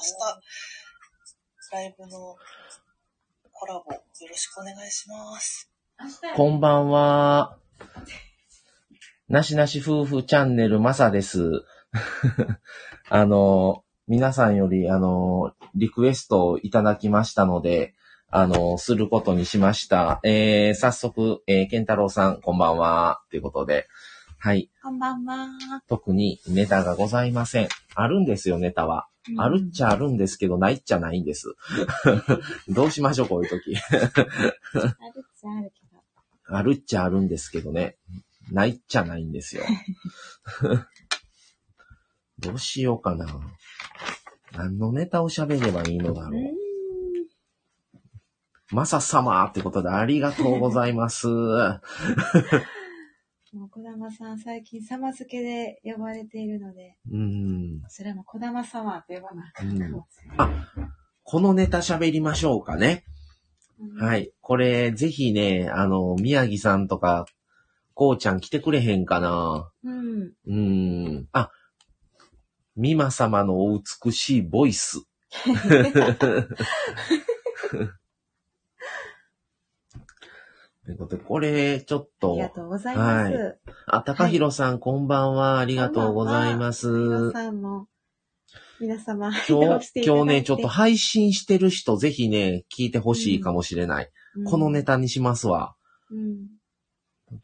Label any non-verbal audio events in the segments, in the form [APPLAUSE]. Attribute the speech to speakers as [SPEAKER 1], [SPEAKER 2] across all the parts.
[SPEAKER 1] 日、ライブのコラボよろしくお願いします。
[SPEAKER 2] こんばんは。なしなし夫婦チャンネルまさです。[LAUGHS] あの、皆さんより、あの、リクエストをいただきましたので、あの、することにしました。えー、早速、えー、ケンタロウさん、こんばんは。ということで、はい。
[SPEAKER 1] こんばんは。
[SPEAKER 2] 特にネタがございません。あるんですよ、ネタは。あるっちゃあるんですけど、ないっちゃないんです。[LAUGHS] どうしましょう、こういう時。
[SPEAKER 1] あるっちゃあるけど。
[SPEAKER 2] あるっちゃあるんですけどね。ないっちゃないんですよ。[LAUGHS] どうしようかな。何のネタを喋ればいいのだろう。まさ様ってことでありがとうございます。
[SPEAKER 1] もう小玉さん最近様付けで呼ばれているので、
[SPEAKER 2] うん。
[SPEAKER 1] それも小玉様って呼ばなかったかもしれない。
[SPEAKER 2] あ、このネタ喋りましょうかね。
[SPEAKER 1] うん
[SPEAKER 2] はい。これ、ぜひね、あの、宮城さんとか、こうちゃん来てくれへんかな。
[SPEAKER 1] うん。
[SPEAKER 2] うーん。あ、美馬様のお美しいボイス。[LAUGHS] ということで、これ、ちょっと
[SPEAKER 1] あり、がとうございます。
[SPEAKER 2] はあ、高弘さん、こんばんは。ありがとうございます。
[SPEAKER 1] 皆さんも、皆様、
[SPEAKER 2] 今日、[LAUGHS] 今日ね、ちょっと配信してる人、ぜひね、聞いてほしいかもしれない。このネ、タにしますわ。
[SPEAKER 1] うんうん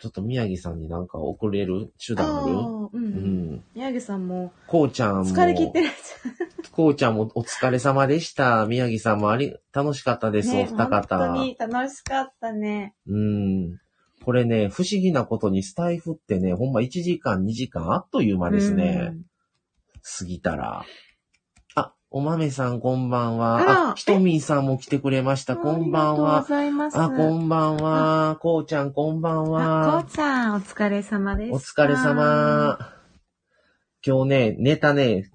[SPEAKER 2] ちょっと宮城さんになんか送れる手段ある？
[SPEAKER 1] う。
[SPEAKER 2] うんん。
[SPEAKER 1] 宮城さんも、
[SPEAKER 2] こうちゃんも。
[SPEAKER 1] 疲れ切ってる
[SPEAKER 2] こうちゃんもお疲れ様でした。宮城さんもあり、楽しかったです、お二
[SPEAKER 1] 本当
[SPEAKER 2] 方。
[SPEAKER 1] に楽しかったね。
[SPEAKER 2] うん。これね、不思議なことにスタイフってね、ほんま1時間、2時間あっという間ですね。過ぎたら。あ、お豆さんこんばんは。
[SPEAKER 1] あ
[SPEAKER 2] ひとみーさんも来てくれまし
[SPEAKER 1] うん。
[SPEAKER 2] た。こんばん
[SPEAKER 1] ありがとう
[SPEAKER 2] は
[SPEAKER 1] ご。ざいます。
[SPEAKER 2] あ、こんばんは。こうちゃんこんばん
[SPEAKER 1] あ、こ
[SPEAKER 2] は
[SPEAKER 1] う。ちゃん、お疲れ様で
[SPEAKER 2] お
[SPEAKER 1] した。
[SPEAKER 2] 疲れ様。今日ね、ネタね、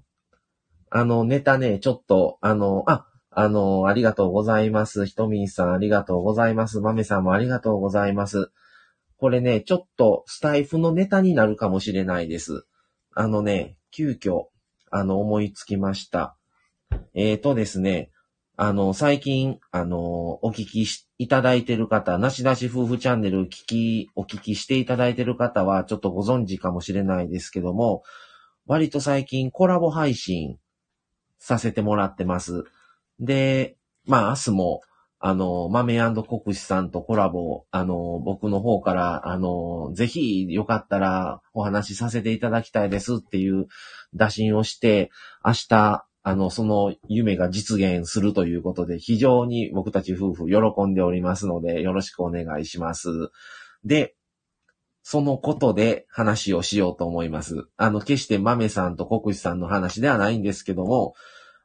[SPEAKER 2] あの、ネタね、ちょっと、あの、あ、あの、ありがとうございます。ひとみんさんありがとうございます。まめさんもありがとうございます。これね、ちょっとスタイフのネタになるかもしれないです。あのね、急遽、あの、思いつきました。えーとですね、あの、最近、あの、お聞きいただいてる方、なしなし夫婦チャンネル聞き、お聞きしていただいてる方は、ちょっとご存知かもしれないですけども、割と最近コラボ配信させてもらってます。で、まあ、明日も、あの、豆国士さんとコラボ、あの、僕の方から、あの、ぜひよかったらお話しさせていただきたいですっていう打診をして、明日、あの、その夢が実現するということで、非常に僕たち夫婦喜んでおりますので、よろしくお願いします。で、そのことで話をしようと思います。あの、決して豆さんと国士さんの話ではないんですけども、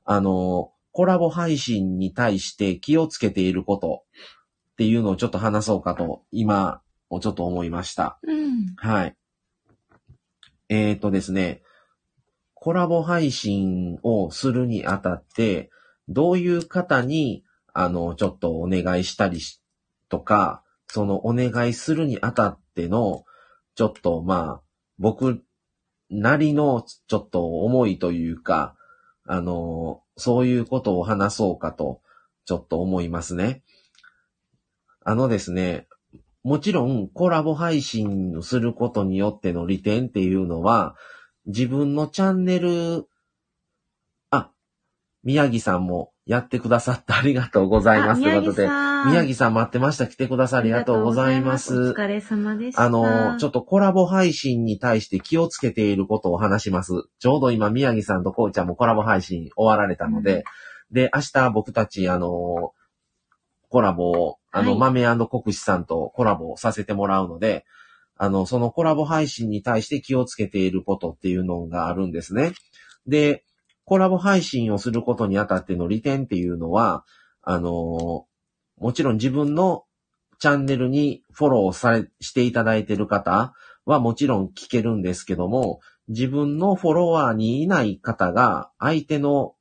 [SPEAKER 2] あの、コラボ配信に対して気をつけていることっていうのをちょっと話そうかと、今、をちょっと思いました。
[SPEAKER 1] うん。
[SPEAKER 2] はい。えーとですね、コラボ配信をするにあたって、どういう方に、あの、ちょっとお願いしたりし、とか、そのお願いするにあたっっての、ちょっとまあ、僕なりのちょっと思いというか、あの、そういうことを話そうかと、ちょっと思いますね。あのですね、もちろんコラボ配信をすることによっての利点っていうのは、自分のチャンネル、あ、宮城さんもやってくださってありがとうございます。ということで、宮城さん待ってました。来てくださりありがとうございます。
[SPEAKER 1] お疲れ様でした。
[SPEAKER 2] あの、ちょっとコラボ配信に対して気をつけていることを話します。ちょうど今、宮城さんとこうちゃんもコラボ配信終わられたので、で、明日僕たち、あの、コラボを、あの、
[SPEAKER 1] はい
[SPEAKER 2] 豆国士さんとコラボをさせてもらうので、あの、そのコラボ配信に対して気をつけていることっていうのがあるんですね。で、コラボ配信をすることにあたっての利点っていうのは、あの、もちろん自分のチャンネルにフォローされ、していただいている方はもちろん聞けるんですけども、自分のフォロワーにいない方が相手の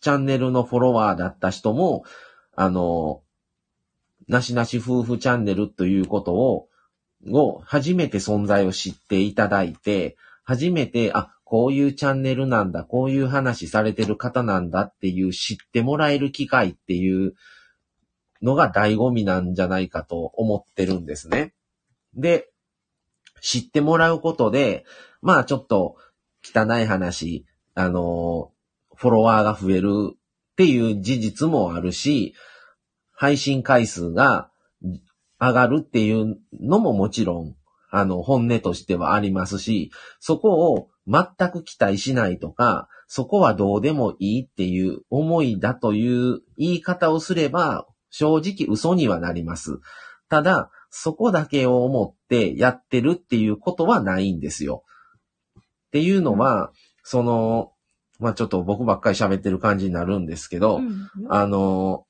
[SPEAKER 2] チャンネルのフォロワーだった人も、あの、なしなし夫婦チャンネルということを、を初めて存在を知っていただいて、初めて、あ、こういうチャンネルなんだ、こういう話されてる方なんだっていう知ってもらえる機会っていうのが醍醐味なんじゃないかと思ってるんですね。で、知ってもらうことで、まあちょっと汚い話、あの、フォロワーが増えるっていう事実もあるし、配信回数が上がるっていうのももちろん、あの、本音としてはありますし、そこを全く期待しないとか、そこはどうでもいいっていう思いだという言い方をすれば、正直嘘にはなります。ただ、そこだけを思ってやってるっていうことはないんですよ。っていうのは、その、まあ、ちょっと僕ばっかり喋ってる感じになるんですけど、
[SPEAKER 3] うん
[SPEAKER 2] あの、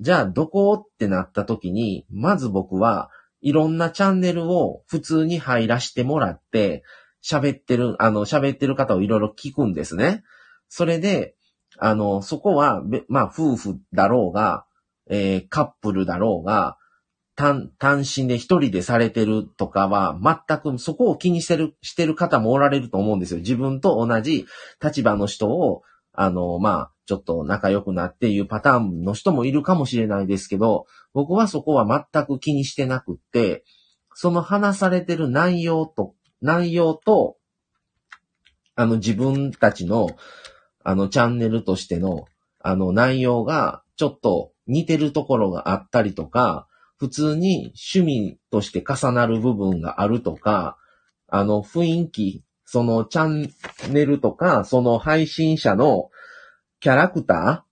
[SPEAKER 2] じゃあどこってなった時に、まず僕はいろんなチャンネルを普通に入らしてもらって、喋ってる、あの、喋ってる方をいろいろ聞くんですね。それで、あの、そこは、まあ、夫婦だろうが、えーカップルだろうが、単、単身で一人でされてるとかは、全くそこを気にしてる、してる方もおられると思うんですよ。自分と同じ立場の人を、あの、まあ、ちょっと仲良くなっていうパターンの人もいるかもしれないですけど、僕はそこは全く気にしてなくって、その話されてる内容と、内容と、あの自分たちの、あのチャンネルとしての、あの内容がちょっと似てるところがあったりとか、普通に趣味として重なる部分があるとか、あの雰囲気、そのチャンネルとか、その配信者のキャラクター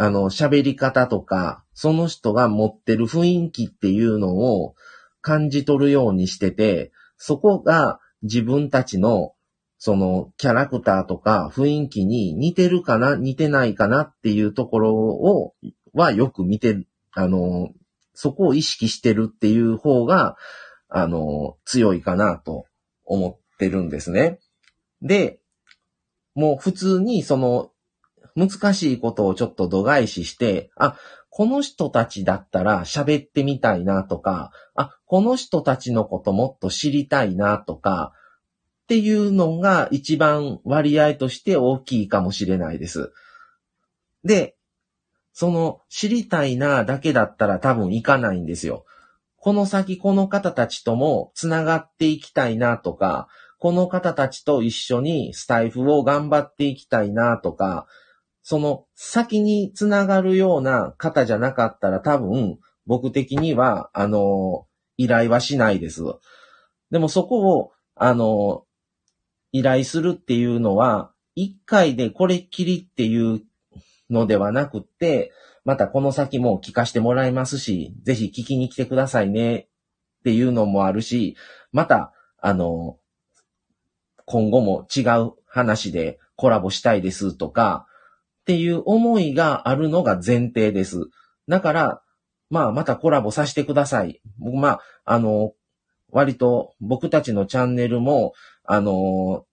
[SPEAKER 2] あの喋り方とか、その人が持ってる雰囲気っていうのを感じ取るようにしてて、そこが自分たちのそのキャラクターとか雰囲気に似てるかな、似てないかなっていうところを、はよく見て、あの、そこを意識してるっていう方が、あの、強いかなと思ってるんですね。で、もう普通にその、難しいことをちょっと度外視して、あ、この人たちだったら喋ってみたいなとか、あ、この人たちのこともっと知りたいなとか、っていうのが一番割合として大きいかもしれないです。で、その知りたいなだけだったら多分いかないんですよ。この先この方たちともつながっていきたいなとか、この方たちと一緒にスタイフを頑張っていきたいなとか、その先につながるような方じゃなかったら多分僕的には、あの、依頼はしないです。でもそこを、あの、依頼するっていうのは、一回でこれっきりっていうのではなくて、またこの先も聞かしてもらいますし、ぜひ聞きに来てくださいねっていうのもあるし、また、あの、今後も違う話でコラボしたいですとか、っていう思いがあるのが前提です。だから、まあ、またコラボさせてください。僕、まあ、あの、割と僕たちのチャンネルも、あの、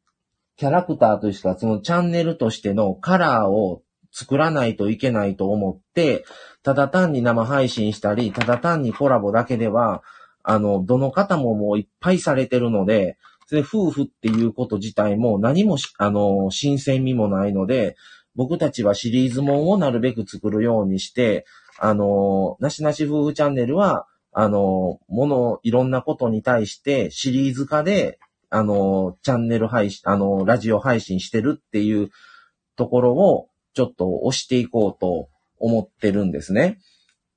[SPEAKER 2] キャラクターとしては、そのチャンネルとしてのカラーを作らないといけないと思って、ただ単に生配信したり、ただ単にコラボだけでは、あの、どの方ももういっぱいされてるので、で夫婦っていうこと自体も何もし、あの、新鮮味もないので、僕たちはシリーズもんをなるべく作るようにして、あの、なしなし夫婦チャンネルは、あの、もの、いろんなことに対してシリーズ化で、あの、チャンネル配信、あの、ラジオ配信してるっていうところを、ちょっと押していこうと思ってるんですね。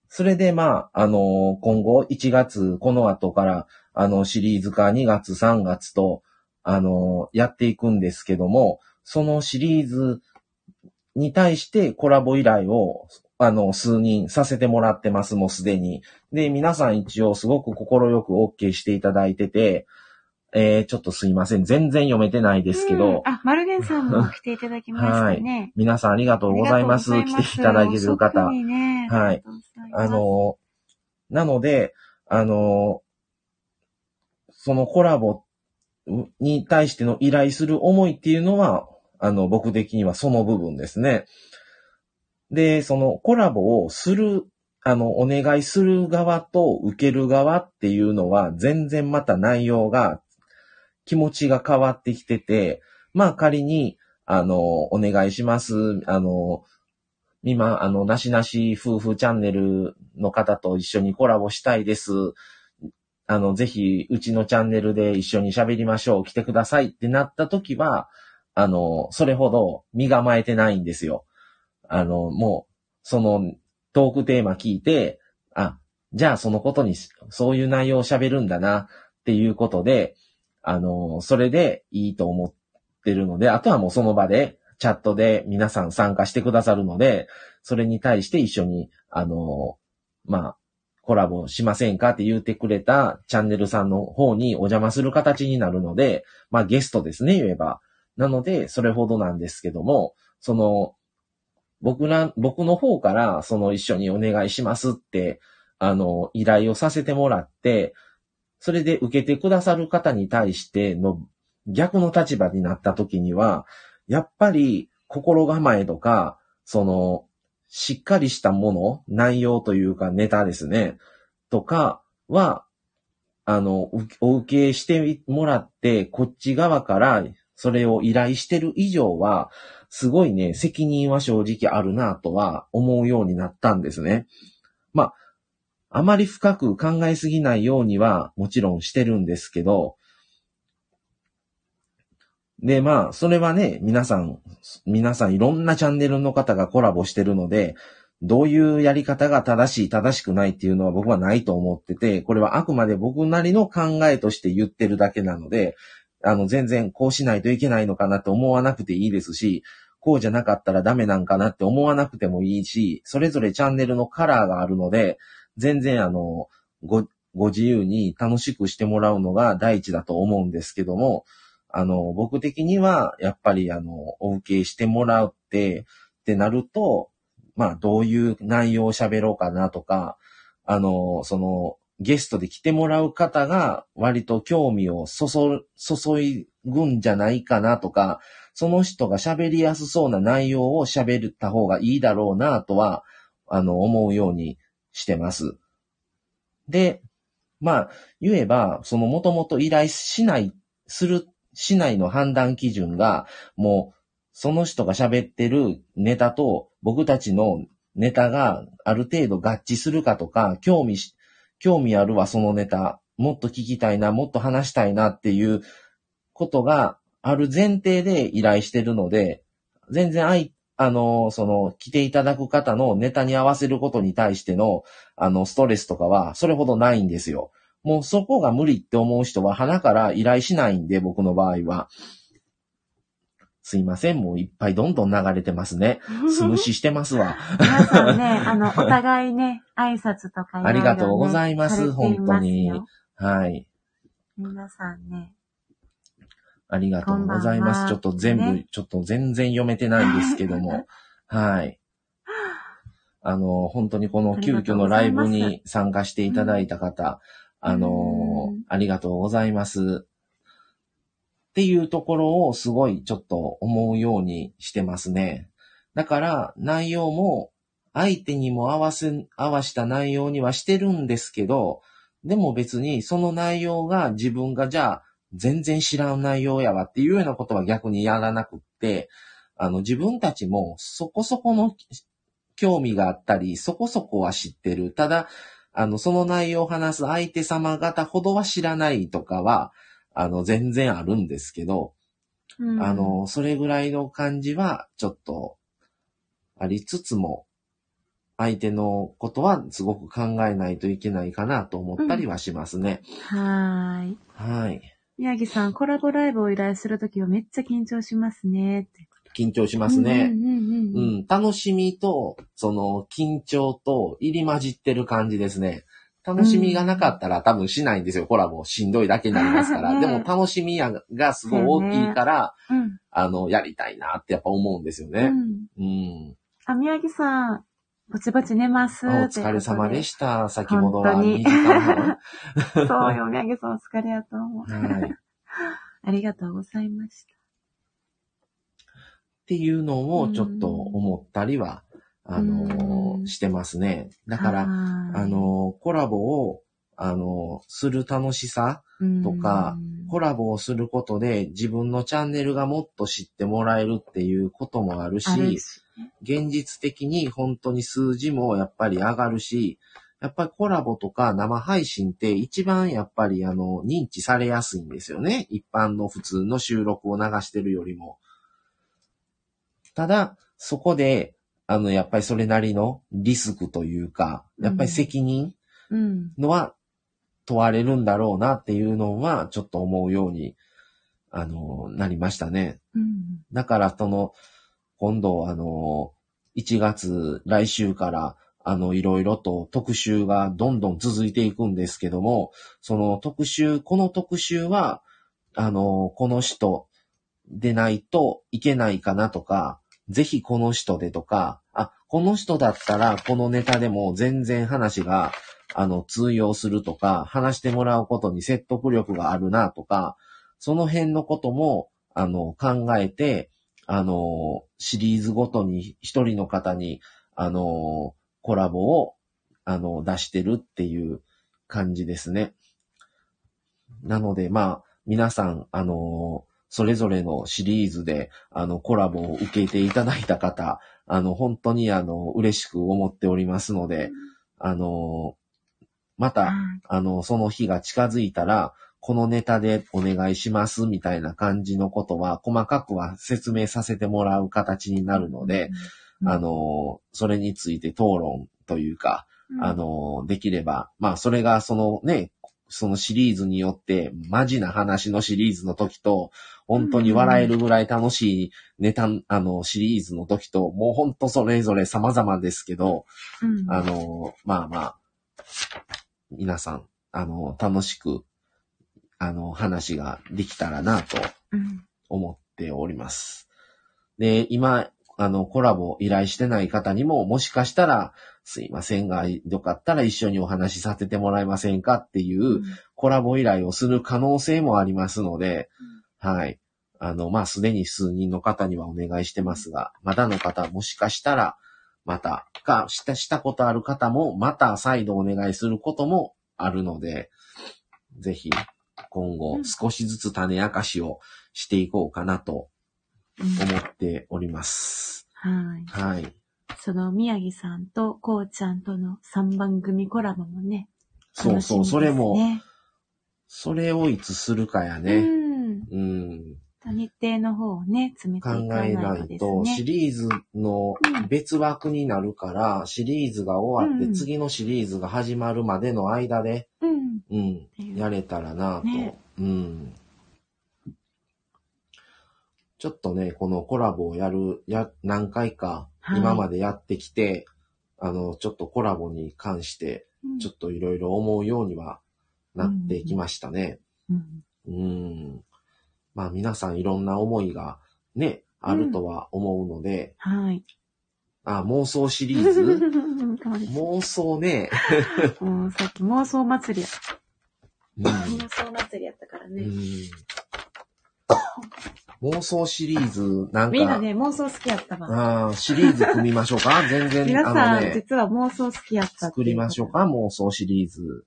[SPEAKER 2] それで、まあ、あの、今後1月、この後から、あの、シリーズ化2月、3月と、あの、やっていくんですけども、そのシリーズに対してコラボ依頼を、あの、数人させてもらってます、もうすでに。で、皆さん一応すごく心く OK していただいてて、えー、ちょっとすいません。全然読めてないですけど、
[SPEAKER 3] うんあ、マルゲンさんも来ていただきましたね。[LAUGHS]
[SPEAKER 2] 皆さんありがとうございます。
[SPEAKER 3] ありがとうござ
[SPEAKER 2] 来ていただいてる方
[SPEAKER 3] ね
[SPEAKER 2] はい
[SPEAKER 3] あ
[SPEAKER 2] の、なので、あの、そのコラボに対しての依頼する思いっていうのは、あの、僕的にはその部分ですね。で、そのコラボをする、あの、お願いする側と受ける側っていうのは、全然また内容が気持ちが変わってきてて、まあ仮に、あの、お願いします。あの、今、あの、なしなし夫婦チャンネルの方と一緒にコラボしたいです。あの、ぜひ、うちのチャンネルで一緒に喋りましょう。来てくださいってなった時は、あの、それほど身構えてないんですよ。あの、もう、そのトークテーマ聞いて、あ、じゃあそのことに、そういう内容を喋るんだなっていうことで、あの、それでいいと思ってるので、あとはもうその場で、チャットで皆さん参加してくださるので、それに対して一緒に、あの、まあ、コラボしませんか？って言ってくれたチャンネルさんの方にお邪魔する形になるので、まあゲストですね、言えば。なので、それほどなんですけども、その、僕ら、僕の方から、その一緒にお願いしますって、あの、依頼をさせてもらって、それで受けてくださる方に対しての逆の立場になった時には、やっぱり心構えとか、その、しっかりしたもの、内容というかネタですね、とかは、あの、お受けしてもらって、こっち側からそれを依頼してる以上は、すごいね、責任は正直あるなとは思うようになったんですね。まあ、あまり深く考えすぎないようにはもちろんしてるんですけど、で、まあ、それはね、皆さん、皆さんいろんなチャンネルの方がコラボしてるので、どういうやり方が正しい、正しくないっていうのは僕はないと思ってて、これはあくまで僕なりの考えとして言ってるだけなので、あの、全然こうしないといけないのかなって思わなくていいですし、こうじゃなかったらダメなんかなって思わなくてもいいし、それぞれチャンネルのカラーがあるので、全然あの、ご、ご自由に楽しくしてもらうのが第一だと思うんですけども、あの、僕的には、やっぱりあの、お受けしてもらうって、ってなると、まあ、どういう内容を喋ろうかなとか、あの、その、ゲストで来てもらう方が割と興味をそそ、注ぐんじゃないかなとか、その人が喋りやすそうな内容を喋った方がいいだろうなとは、あの、思うようにしてます。で、まあ、言えば、そのもともと依頼しない、する、しないの判断基準が、もう、その人が喋ってるネタと僕たちのネタがある程度合致するかとか、興味し、興味あるわ、そのネタ。もっと聞きたいな、もっと話したいなっていうことがある前提で依頼してるので、全然あい、あの、その、来ていただく方のネタに合わせることに対しての、あの、ストレスとかは、それほどないんですよ。もうそこが無理って思う人は、鼻から依頼しないんで、僕の場合は。すいません、もういっぱいどんどん流れてますね。[LAUGHS] 素無視してますわ。
[SPEAKER 3] 皆さんね、[LAUGHS] あの、お互いね、挨拶とかね
[SPEAKER 2] ありがとうございます本当にはい。
[SPEAKER 3] 皆さんね。
[SPEAKER 2] ありがとうございます。
[SPEAKER 3] こんばんは
[SPEAKER 2] ちょっと全部、
[SPEAKER 3] ね
[SPEAKER 2] ちょっと全然読めてないんですけども。[LAUGHS] はい。あの、本当にこの急遽のライブに参加していただいた方、あの
[SPEAKER 3] うん、
[SPEAKER 2] ありがとうございます。っていうところをすごいちょっと思うようにしてますね。だから内容も相手にも合わせ、合わした内容にはしてるんですけど、でも別にその内容が自分がじゃあ全然知らん内容やわっていうようなことは逆にやらなくって、あの自分たちもそこそこの興味があったり、そこそこは知ってる。ただ、あの、その内容を話す相手様方ほどは知らないとかは、あの、全然あるんですけど、
[SPEAKER 3] うん
[SPEAKER 2] あ、の、それぐらいの感じは、ちょっと、ありつつも、相手のことはすごく考えないといけないかなと思ったりはしますね。
[SPEAKER 3] はーい。
[SPEAKER 2] はい。
[SPEAKER 3] 宮城さん、コラボライブを依頼するときはめっちゃ緊張しますね。
[SPEAKER 2] 緊張しますね。
[SPEAKER 3] うんうんうん
[SPEAKER 2] う
[SPEAKER 3] うん。
[SPEAKER 2] ん、楽しみと、その、緊張と入り混じってる感じですね。楽しみがなかったら多分しないんですよ、コラボ。しんどいだけになりますから。
[SPEAKER 3] ね
[SPEAKER 2] でも楽しみやがすごい大きいから、
[SPEAKER 3] うん。
[SPEAKER 2] あの、やりたいなってやっぱ思うんですよ
[SPEAKER 3] う
[SPEAKER 2] ね。
[SPEAKER 3] ん。
[SPEAKER 2] うん。
[SPEAKER 3] あ、宮城さん、ぼちぼち寝ます。
[SPEAKER 2] お疲れ様で
[SPEAKER 3] し
[SPEAKER 2] した。先ほどは2
[SPEAKER 3] 本当に
[SPEAKER 2] 時間。[LAUGHS]
[SPEAKER 3] そうよ、宮城さんお疲れやと思う。
[SPEAKER 2] はい。っ [LAUGHS]
[SPEAKER 3] ありがとうございました。
[SPEAKER 2] ていうのをちょっと思ったりは、あの
[SPEAKER 3] う、ん
[SPEAKER 2] してますね。だから、あ、の、コラボを、あの、する楽しさとか、コラボをすることで自分のチャンネルがもっと知ってもらえるっていうこともあるし、
[SPEAKER 3] あるし。
[SPEAKER 2] 現実的に本当に数字もやっぱり上がるし、やっぱりコラボとか生配信って一番やっぱりあの認知されやすいんですよね。一般の普通の収録を流してるよりも。ただ、そこで、あの、やっぱりそれなりのリスクというか、やっぱり責任
[SPEAKER 3] うん。
[SPEAKER 2] のは問われるんだろうなっていうのはちょっと思うように、あの、なりましたね。
[SPEAKER 3] うん。
[SPEAKER 2] だから、その、今度、あの、1月、来週から、あの、いろいろと特集がどんどん続いていくんですけども、その特集、この特集は、あの、この人でないといけないかなとか、ぜひこの人でとか、あ、この人だったらこのネタでも全然話が、あの、通用するとか、話してもらうことに説得力があるなとか、その辺のことも、あの、考えて、あの、シリーズごとに一人の方に、あの、コラボを、あの、出してるっていう感じですね。なので、まあ、皆さん、あの、それぞれのシリーズで、あの、コラボを受けていただいた方、あの、本当に、あの、嬉しく思っておりますので、あの、また、あの、その日が近づいたら、このネタでお願いしますみたいな感じのことは、細かくは説明させてもらう形になるので、
[SPEAKER 3] うん。
[SPEAKER 2] あの、それについて討論というか、
[SPEAKER 3] うん。
[SPEAKER 2] あ、の、できれば、まあ、それがそのね、そのシリーズによって、マジな話のシリーズの時と、本当に笑えるぐらい楽しいネタ、あの、シリーズの時と、もう本当それぞれ様々ですけど、
[SPEAKER 3] うん。
[SPEAKER 2] あの、まあまあ、皆さん、あの、楽しく、あの、話ができたらなと
[SPEAKER 3] うん
[SPEAKER 2] 思っております。で、今、あの、コラボ依頼してない方にも、もしかしたら、すいませんが、よかったら一緒にお話しさせてもらえませんかっていうコラボ依頼をする可能性もありますので、はい。あの、まあ、すでに数人の方にはお願いしてますが、まだの方、もしかしたら、また、か、した、したことある方も、また再度お願いすることもあるので、ぜひ、今後、少しずつ種明かしをしていこうかなと
[SPEAKER 3] うん
[SPEAKER 2] 思っております。
[SPEAKER 3] はい。
[SPEAKER 2] はい。
[SPEAKER 3] その宮城さんとこうちゃんとの3番組コラボもね。
[SPEAKER 2] そうそう、それも、
[SPEAKER 3] ね
[SPEAKER 2] それをいつするかや
[SPEAKER 3] う
[SPEAKER 2] ね。
[SPEAKER 3] ん。
[SPEAKER 2] うん。
[SPEAKER 3] 日程の方をね、詰めて
[SPEAKER 2] 考
[SPEAKER 3] いかない
[SPEAKER 2] えな
[SPEAKER 3] とです
[SPEAKER 2] いと、シ
[SPEAKER 3] ね。
[SPEAKER 2] リーズの
[SPEAKER 3] うん
[SPEAKER 2] 別枠になるから、シリーズが終わって、
[SPEAKER 3] うん
[SPEAKER 2] 次のシリーズが始まるまでの間で、
[SPEAKER 3] うん。
[SPEAKER 2] うん、やれたらなと、
[SPEAKER 3] ね
[SPEAKER 2] うん。ちょっとね、このコラボをやる、や、何回か、
[SPEAKER 3] はい
[SPEAKER 2] 今までやってきて、あの、ちょっとコラボに関して、
[SPEAKER 3] うん
[SPEAKER 2] ちょっといろいろ思うようにはなってきましたね。
[SPEAKER 3] うん
[SPEAKER 2] うん。まあ皆さんいろんな思いがね、あるとは思うので、
[SPEAKER 3] はい。
[SPEAKER 2] あ、妄想シリーズ？[LAUGHS] 妄想ね。[LAUGHS]
[SPEAKER 3] もうさっき妄想祭りや。
[SPEAKER 2] うん
[SPEAKER 3] 妄想祭りやったからね。
[SPEAKER 2] うん妄想シリーズ、なんか、
[SPEAKER 3] みんなね、妄想好きやったわ。
[SPEAKER 2] あーシリーズ組みましょうか？全然、あ
[SPEAKER 3] 皆さん、
[SPEAKER 2] のね、
[SPEAKER 3] 実は妄想好きやった
[SPEAKER 2] 作りましょうか？妄想シリーズ。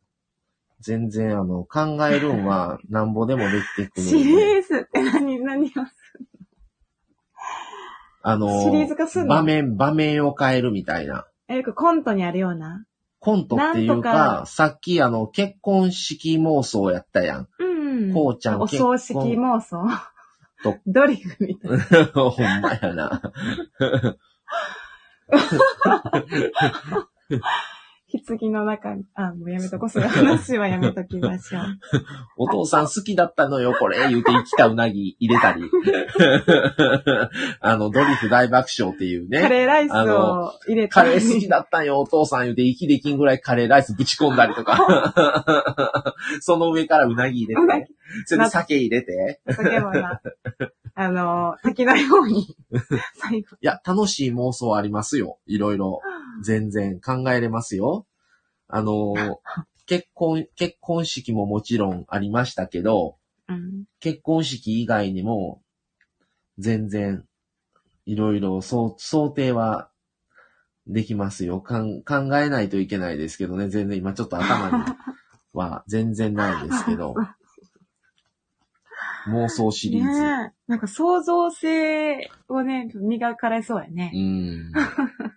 [SPEAKER 2] 全然、あの、考えるんは、[LAUGHS] なんぼでもできてくる
[SPEAKER 3] シリ。ーズって何、何をす
[SPEAKER 2] あの、
[SPEAKER 3] シリーズ化すんの？
[SPEAKER 2] 場面、場面を変えるみたいな。
[SPEAKER 3] え、よくコントにあるような？
[SPEAKER 2] コントっていう
[SPEAKER 3] なんと
[SPEAKER 2] か、
[SPEAKER 3] か
[SPEAKER 2] さっきあの、結婚式妄想やったやん。
[SPEAKER 3] うん。
[SPEAKER 2] こうちゃん
[SPEAKER 3] お葬式妄想？
[SPEAKER 2] と。[LAUGHS]
[SPEAKER 3] ドリフみたいな。[LAUGHS]
[SPEAKER 2] ほんまやな。
[SPEAKER 3] 棺の中に、あ、もうやめとこう。そういう話はやめときましょう。[LAUGHS]
[SPEAKER 2] お父さん好きだったのよ、これ、[LAUGHS] 言うて生きたうなぎ入れたり。[LAUGHS] あの、ドリフ大爆笑っていうね。
[SPEAKER 3] カレーライスを入れた
[SPEAKER 2] カレー好きだったんよ、お父さん言うて、息できんぐらいカレーライスぶち込んだりとか。その上からうなぎ入れて、それで酒入れて。
[SPEAKER 3] 酒もな、あの、滝のように、最後。
[SPEAKER 2] いや、楽しい妄想ありますよ。いろいろ。全然考えれますよ。あの、[LAUGHS] 結婚、結婚式ももちろんありましたけど、
[SPEAKER 3] うん。
[SPEAKER 2] 結婚式以外にも、全然、いろいろ、そう、想定はできますよ。かん考えないといけないですけどね。全然今ちょっと頭には [LAUGHS] 全然ないですけど。妄想シリーズ。
[SPEAKER 3] ねえ。なんか創造性をね、磨かれそうやね
[SPEAKER 2] う。ん。[LAUGHS]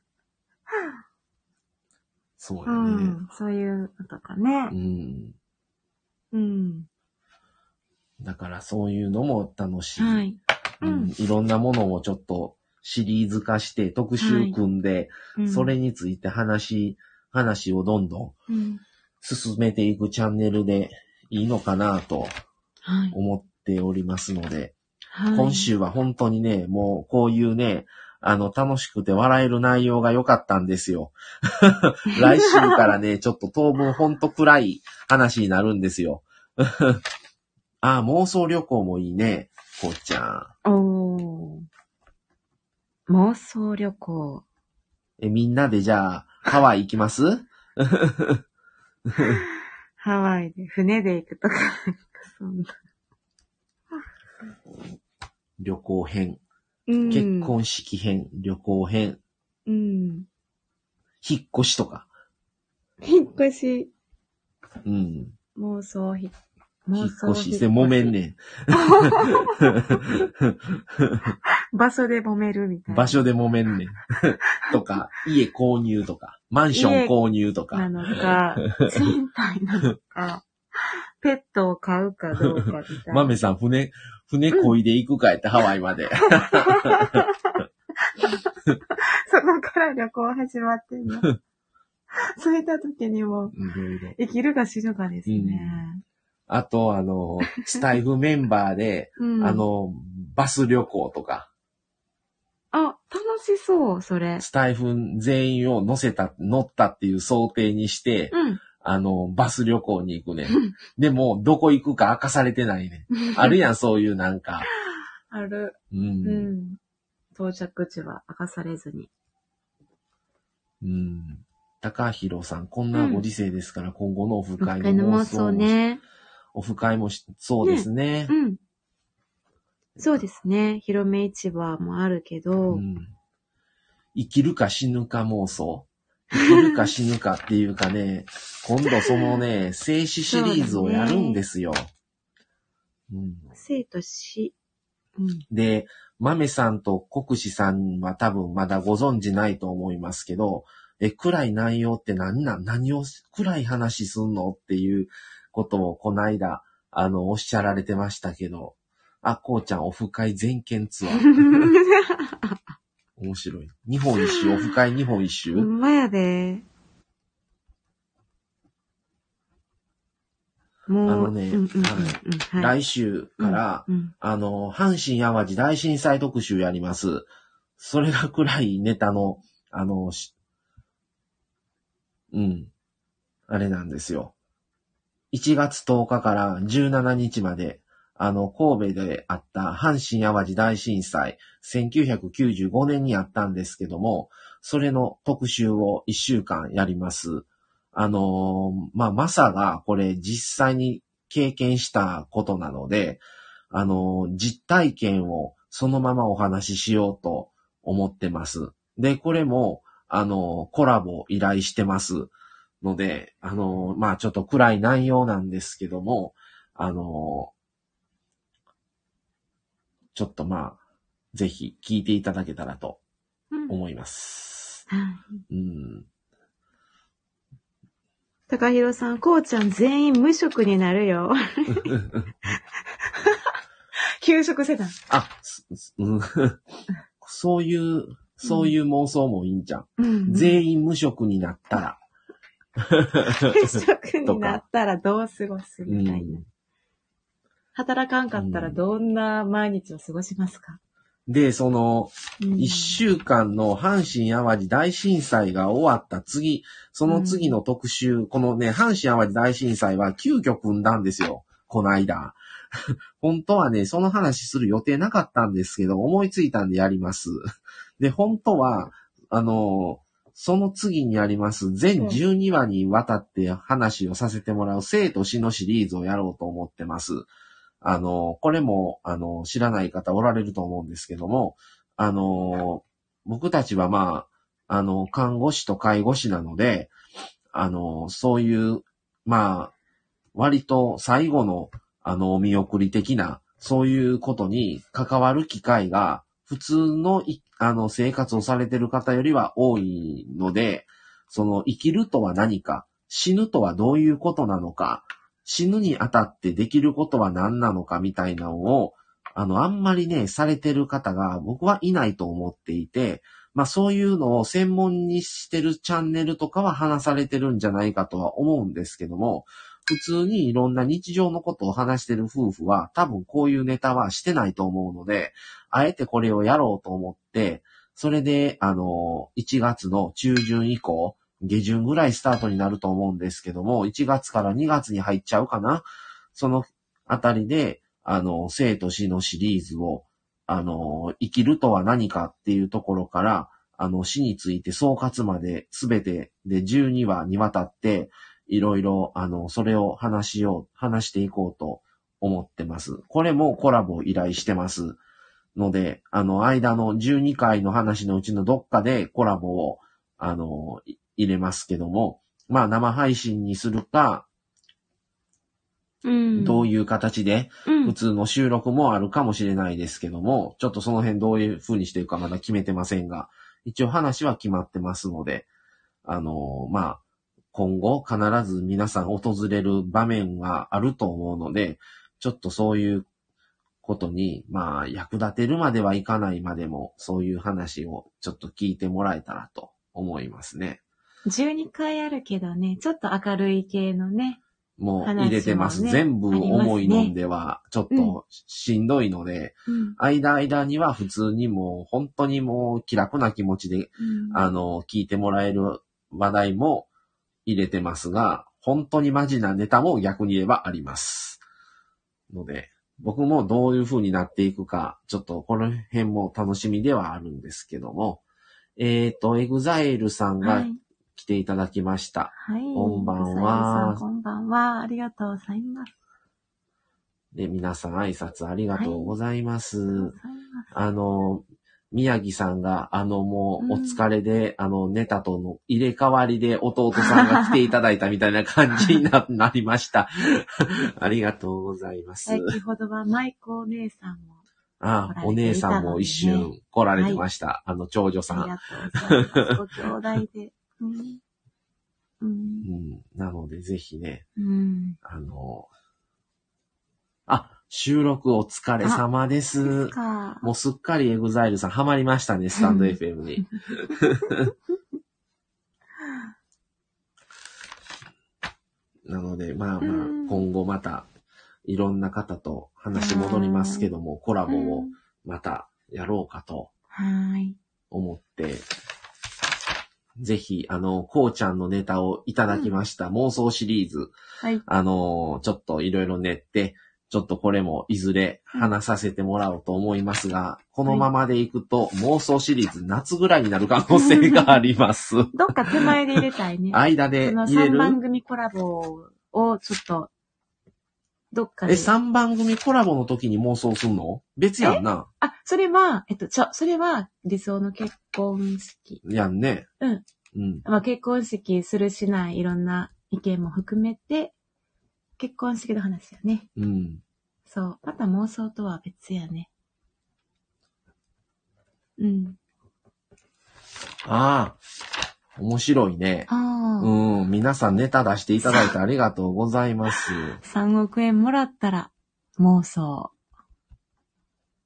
[SPEAKER 2] そう
[SPEAKER 3] う
[SPEAKER 2] やね。
[SPEAKER 3] ん。そういうのとかね
[SPEAKER 2] う。ん。
[SPEAKER 3] うん。
[SPEAKER 2] だからそういうのも楽しい。
[SPEAKER 3] はい。
[SPEAKER 2] う
[SPEAKER 3] うんん。
[SPEAKER 2] いろんなものをちょっとシリーズ化して特集組んで、
[SPEAKER 3] うん
[SPEAKER 2] それについて話、話をどんどん
[SPEAKER 3] うん。
[SPEAKER 2] 進めていくチャンネルでいいのかなと
[SPEAKER 3] はい。
[SPEAKER 2] 思っておりますので、
[SPEAKER 3] はい
[SPEAKER 2] 今週は本当にね、もうこういうね、あの、楽しくて笑える内容が良かったんですよ。[LAUGHS] 来週からね、[LAUGHS] ちょっと当分ほんと暗い話になるんですよ。[LAUGHS] ああ、妄想旅行もいいね、こうちゃん。
[SPEAKER 3] おー。妄想旅行。
[SPEAKER 2] え、みんなでじゃあ、ハワイ行きます？
[SPEAKER 3] ハワイで船で行くとか、そんな。
[SPEAKER 2] 旅行編。
[SPEAKER 3] うん
[SPEAKER 2] 結。婚式編、旅行編、
[SPEAKER 3] うん。
[SPEAKER 2] 引っ越しとか。
[SPEAKER 3] 引っ越し、
[SPEAKER 2] うん。
[SPEAKER 3] 妄想ひ、
[SPEAKER 2] 引っ
[SPEAKER 3] 妄想
[SPEAKER 2] 越しして揉めんねん。[LAUGHS]
[SPEAKER 3] 場所で揉めるみたいな。
[SPEAKER 2] 場所で揉めんねん。[LAUGHS] とか、家購入とか、マンション購入とか。
[SPEAKER 3] なのか、[LAUGHS] 賃貸なのか、ペットを飼うかどうかみたいな。
[SPEAKER 2] マメさん、船、船漕いで行くかやって、ハワイまで。[LAUGHS]
[SPEAKER 3] そこから旅行始まってんの。[LAUGHS] そういった時にも。生きるか死ぬかですね。
[SPEAKER 2] あと、あの、スタイフメンバーで、
[SPEAKER 3] うん。
[SPEAKER 2] あ、の、バス旅行とか、
[SPEAKER 3] あ、楽しそう、それ。
[SPEAKER 2] スタイフ全員を乗せた、乗ったっていう想定にして、
[SPEAKER 3] うん。
[SPEAKER 2] あの、バス旅行に行くねん。でも、どこ行くか明かされてないねん。あるやん、そういうなんか。[LAUGHS]
[SPEAKER 3] ある。
[SPEAKER 2] う。
[SPEAKER 3] うんん。到着地は明かされずに。
[SPEAKER 2] うん。高弘さん、こんなご時世ですから、今後のオフ会
[SPEAKER 3] の妄
[SPEAKER 2] 想
[SPEAKER 3] ね。
[SPEAKER 2] オフ会もし、そうですね。
[SPEAKER 3] うん。そうですね。広め市場もあるけど、
[SPEAKER 2] うん生きるか死ぬか妄想。生きるか死ぬかっていうかね、今度そのね、静止シリーズをやるんですよ。うん、
[SPEAKER 3] 生と死。うん。
[SPEAKER 2] で、豆さんと国士さんは多分まだご存知ないと思いますけど、え、暗い内容って何なん？何を暗い話すんの？っていうことをこの間、あの、おっしゃられてましたけど、あ、こうちゃんオフ会全県ツアー。[LAUGHS] 面白い。日本一周、オフ会日本一周
[SPEAKER 3] ほんまやで。もう、
[SPEAKER 2] あのね
[SPEAKER 3] うんうんうん
[SPEAKER 2] はい
[SPEAKER 3] うんはい。
[SPEAKER 2] 来週から、
[SPEAKER 3] うん
[SPEAKER 2] あの、阪神淡路大震災特集やります。それが暗いネタの、あの、しうん。あれなんですよ。1月10日から17日まで、あの、神戸であった阪神淡路大震災、1995年にあったんですけども、それの特集を1週間やります。あのまあ、マサがこれ実際に経験したことなので、あの実体験をそのままお話ししようと思ってます。で、これも、あのコラボ依頼してますので、あのまあ、ちょっと暗い内容なんですけども、あのちょっとまあ、ぜひ聞いていただけたらと
[SPEAKER 3] うん
[SPEAKER 2] 思います。
[SPEAKER 3] はい
[SPEAKER 2] うん。
[SPEAKER 3] 高弘さん、こうちゃん全員無職になるよ。給食世代。
[SPEAKER 2] あ、うんそういう、そういう妄想もいいんじゃん。
[SPEAKER 3] うん
[SPEAKER 2] 全員無職になったら。
[SPEAKER 3] 無職になったらどう過ごす
[SPEAKER 2] う
[SPEAKER 3] みたいな。
[SPEAKER 2] ん、
[SPEAKER 3] 働かんかったらどんな毎日を過ごしますか、
[SPEAKER 2] で、その、
[SPEAKER 3] うん
[SPEAKER 2] 一週間の阪神淡路大震災が終わった次、その次の特集、このね、阪神淡路大震災は急遽組んだんですよ。この間。[LAUGHS] 本当はね、その話する予定なかったんですけど、思いついたんでやります。で、本当は、あの、その次にやります、全12話にわたって話をさせてもらう生と死のシリーズをやろうと思ってます。あの、これも、あの、知らない方おられると思うんですけども、あの、僕たちはまあ、あの、看護師と介護士なので、あの、そういう、まあ、割と最後の、あの、お見送り的な、そういうことに関わる機会が、普通の、あの、生活をされてる方よりは多いので、その、生きるとは何か、死ぬとはどういうことなのか、死ぬにあたってできることは何なのかみたいなのを、あの、あんまりね、されてる方が僕はいないと思っていて、まあそういうのを専門にしてるチャンネルとかは話されてるんじゃないかとは思うんですけども、普通にいろんな日常のことを話してる夫婦は多分こういうネタはしてないと思うので、あえてこれをやろうと思って、それで、あの、1月の中旬以降、下旬ぐらいスタートになると思うんですけども、1月から2月に入っちゃうかなそのあたりで、あの、生と死のシリーズを、あの、生きるとは何かっていうところから、あの、死について総括まで全てで12話にわたって、いろいろ、あの、それを話しよう、話していこうと思ってます。これもコラボを依頼してます。ので、あの、間の12回の話のうちのどっかでコラボを、あの、入れますけども、まあ生配信にするか、
[SPEAKER 3] うん。う
[SPEAKER 2] どういう形で、
[SPEAKER 3] ん、
[SPEAKER 2] 普通の収録もあるかもしれないですけども、ちょっとその辺どういう風にしていくかまだ決めてませんが、一応話は決まってますので、あの、まあ、今後必ず皆さん訪れる場面があると思うので、ちょっとそういうことに、まあ、役立てるまではいかないまでも、そういう話をちょっと聞いてもらえたらと思いますね。
[SPEAKER 3] 12回あるけどね、ちょっと明るい系のね。
[SPEAKER 2] もう入れてます。全部重いのでは、ちょっとしんどいので、
[SPEAKER 3] うん。
[SPEAKER 2] 間間には普通にもう本当にもう気楽な気持ちで、
[SPEAKER 3] うん
[SPEAKER 2] あの、聞いてもらえる話題も入れてますが、本当にマジなネタも逆に言えばあります。ので、僕もどういう風になっていくか、ちょっとこの辺も楽しみではあるんですけども、えっ、と、エグザイルさんが
[SPEAKER 3] はい。
[SPEAKER 2] 来ていただきました。
[SPEAKER 3] はい。
[SPEAKER 2] こんばんは
[SPEAKER 3] こんばんは。ありがとうございます。
[SPEAKER 2] で、皆さん挨拶ありがとうございます。
[SPEAKER 3] あ
[SPEAKER 2] の、宮城さんが、あの、もう、お
[SPEAKER 3] うん
[SPEAKER 2] 疲れで、あの、ネタとの入れ替わりで弟さんが来ていただいたみたいな感じにな [LAUGHS] なりました。[LAUGHS] ありがとうございます。
[SPEAKER 3] 先ほどは舞子お姉さんも
[SPEAKER 2] あお姉さんも一瞬来られてました。あの、長女さん。
[SPEAKER 3] ありがとうございます。ご兄弟で。うん。
[SPEAKER 2] なので、ぜひね、
[SPEAKER 3] うん。
[SPEAKER 2] あの、あ、収録お疲れ様です。
[SPEAKER 3] か。
[SPEAKER 2] もうすっかりエグザイルさんハマりましたね、 stand.fm に。[LAUGHS] なので、まあまあ
[SPEAKER 3] うん、
[SPEAKER 2] 今後また、いろんな方と話戻りますけども、コラボをまたやろうかと
[SPEAKER 3] はい。
[SPEAKER 2] 思って、ぜひ、あの、こうちゃんのネタをいただきました、妄想シリーズ、
[SPEAKER 3] はい。
[SPEAKER 2] あの、ちょっといろいろ練って、ちょっとこれもいずれ話させてもらおうと思いますが、このままでいくと妄想シリーズ夏ぐらいになる可能性があります。[LAUGHS]
[SPEAKER 3] どっか手前で入れたいね。[LAUGHS]
[SPEAKER 2] 間で
[SPEAKER 3] その
[SPEAKER 2] 入れ
[SPEAKER 3] 3番
[SPEAKER 2] る
[SPEAKER 3] 組コラボをちょっと、どっか
[SPEAKER 2] え、
[SPEAKER 3] で。
[SPEAKER 2] 3番組コラボの時に妄想すんの？別やんな。
[SPEAKER 3] あ、それは、えっと、ちょ、それは理想の結婚式。
[SPEAKER 2] やんね。
[SPEAKER 3] うん。
[SPEAKER 2] うん。
[SPEAKER 3] まあ、結婚式するしないいろんな意見も含めて、結婚式の話やね。
[SPEAKER 2] うん。
[SPEAKER 3] そう。また妄想とは別やね。うん。
[SPEAKER 2] ああ、面白いね。
[SPEAKER 3] ああ、
[SPEAKER 2] うん。皆さんネタ出していただいてありがとうございます。[LAUGHS]
[SPEAKER 3] 3億円もらったら妄想。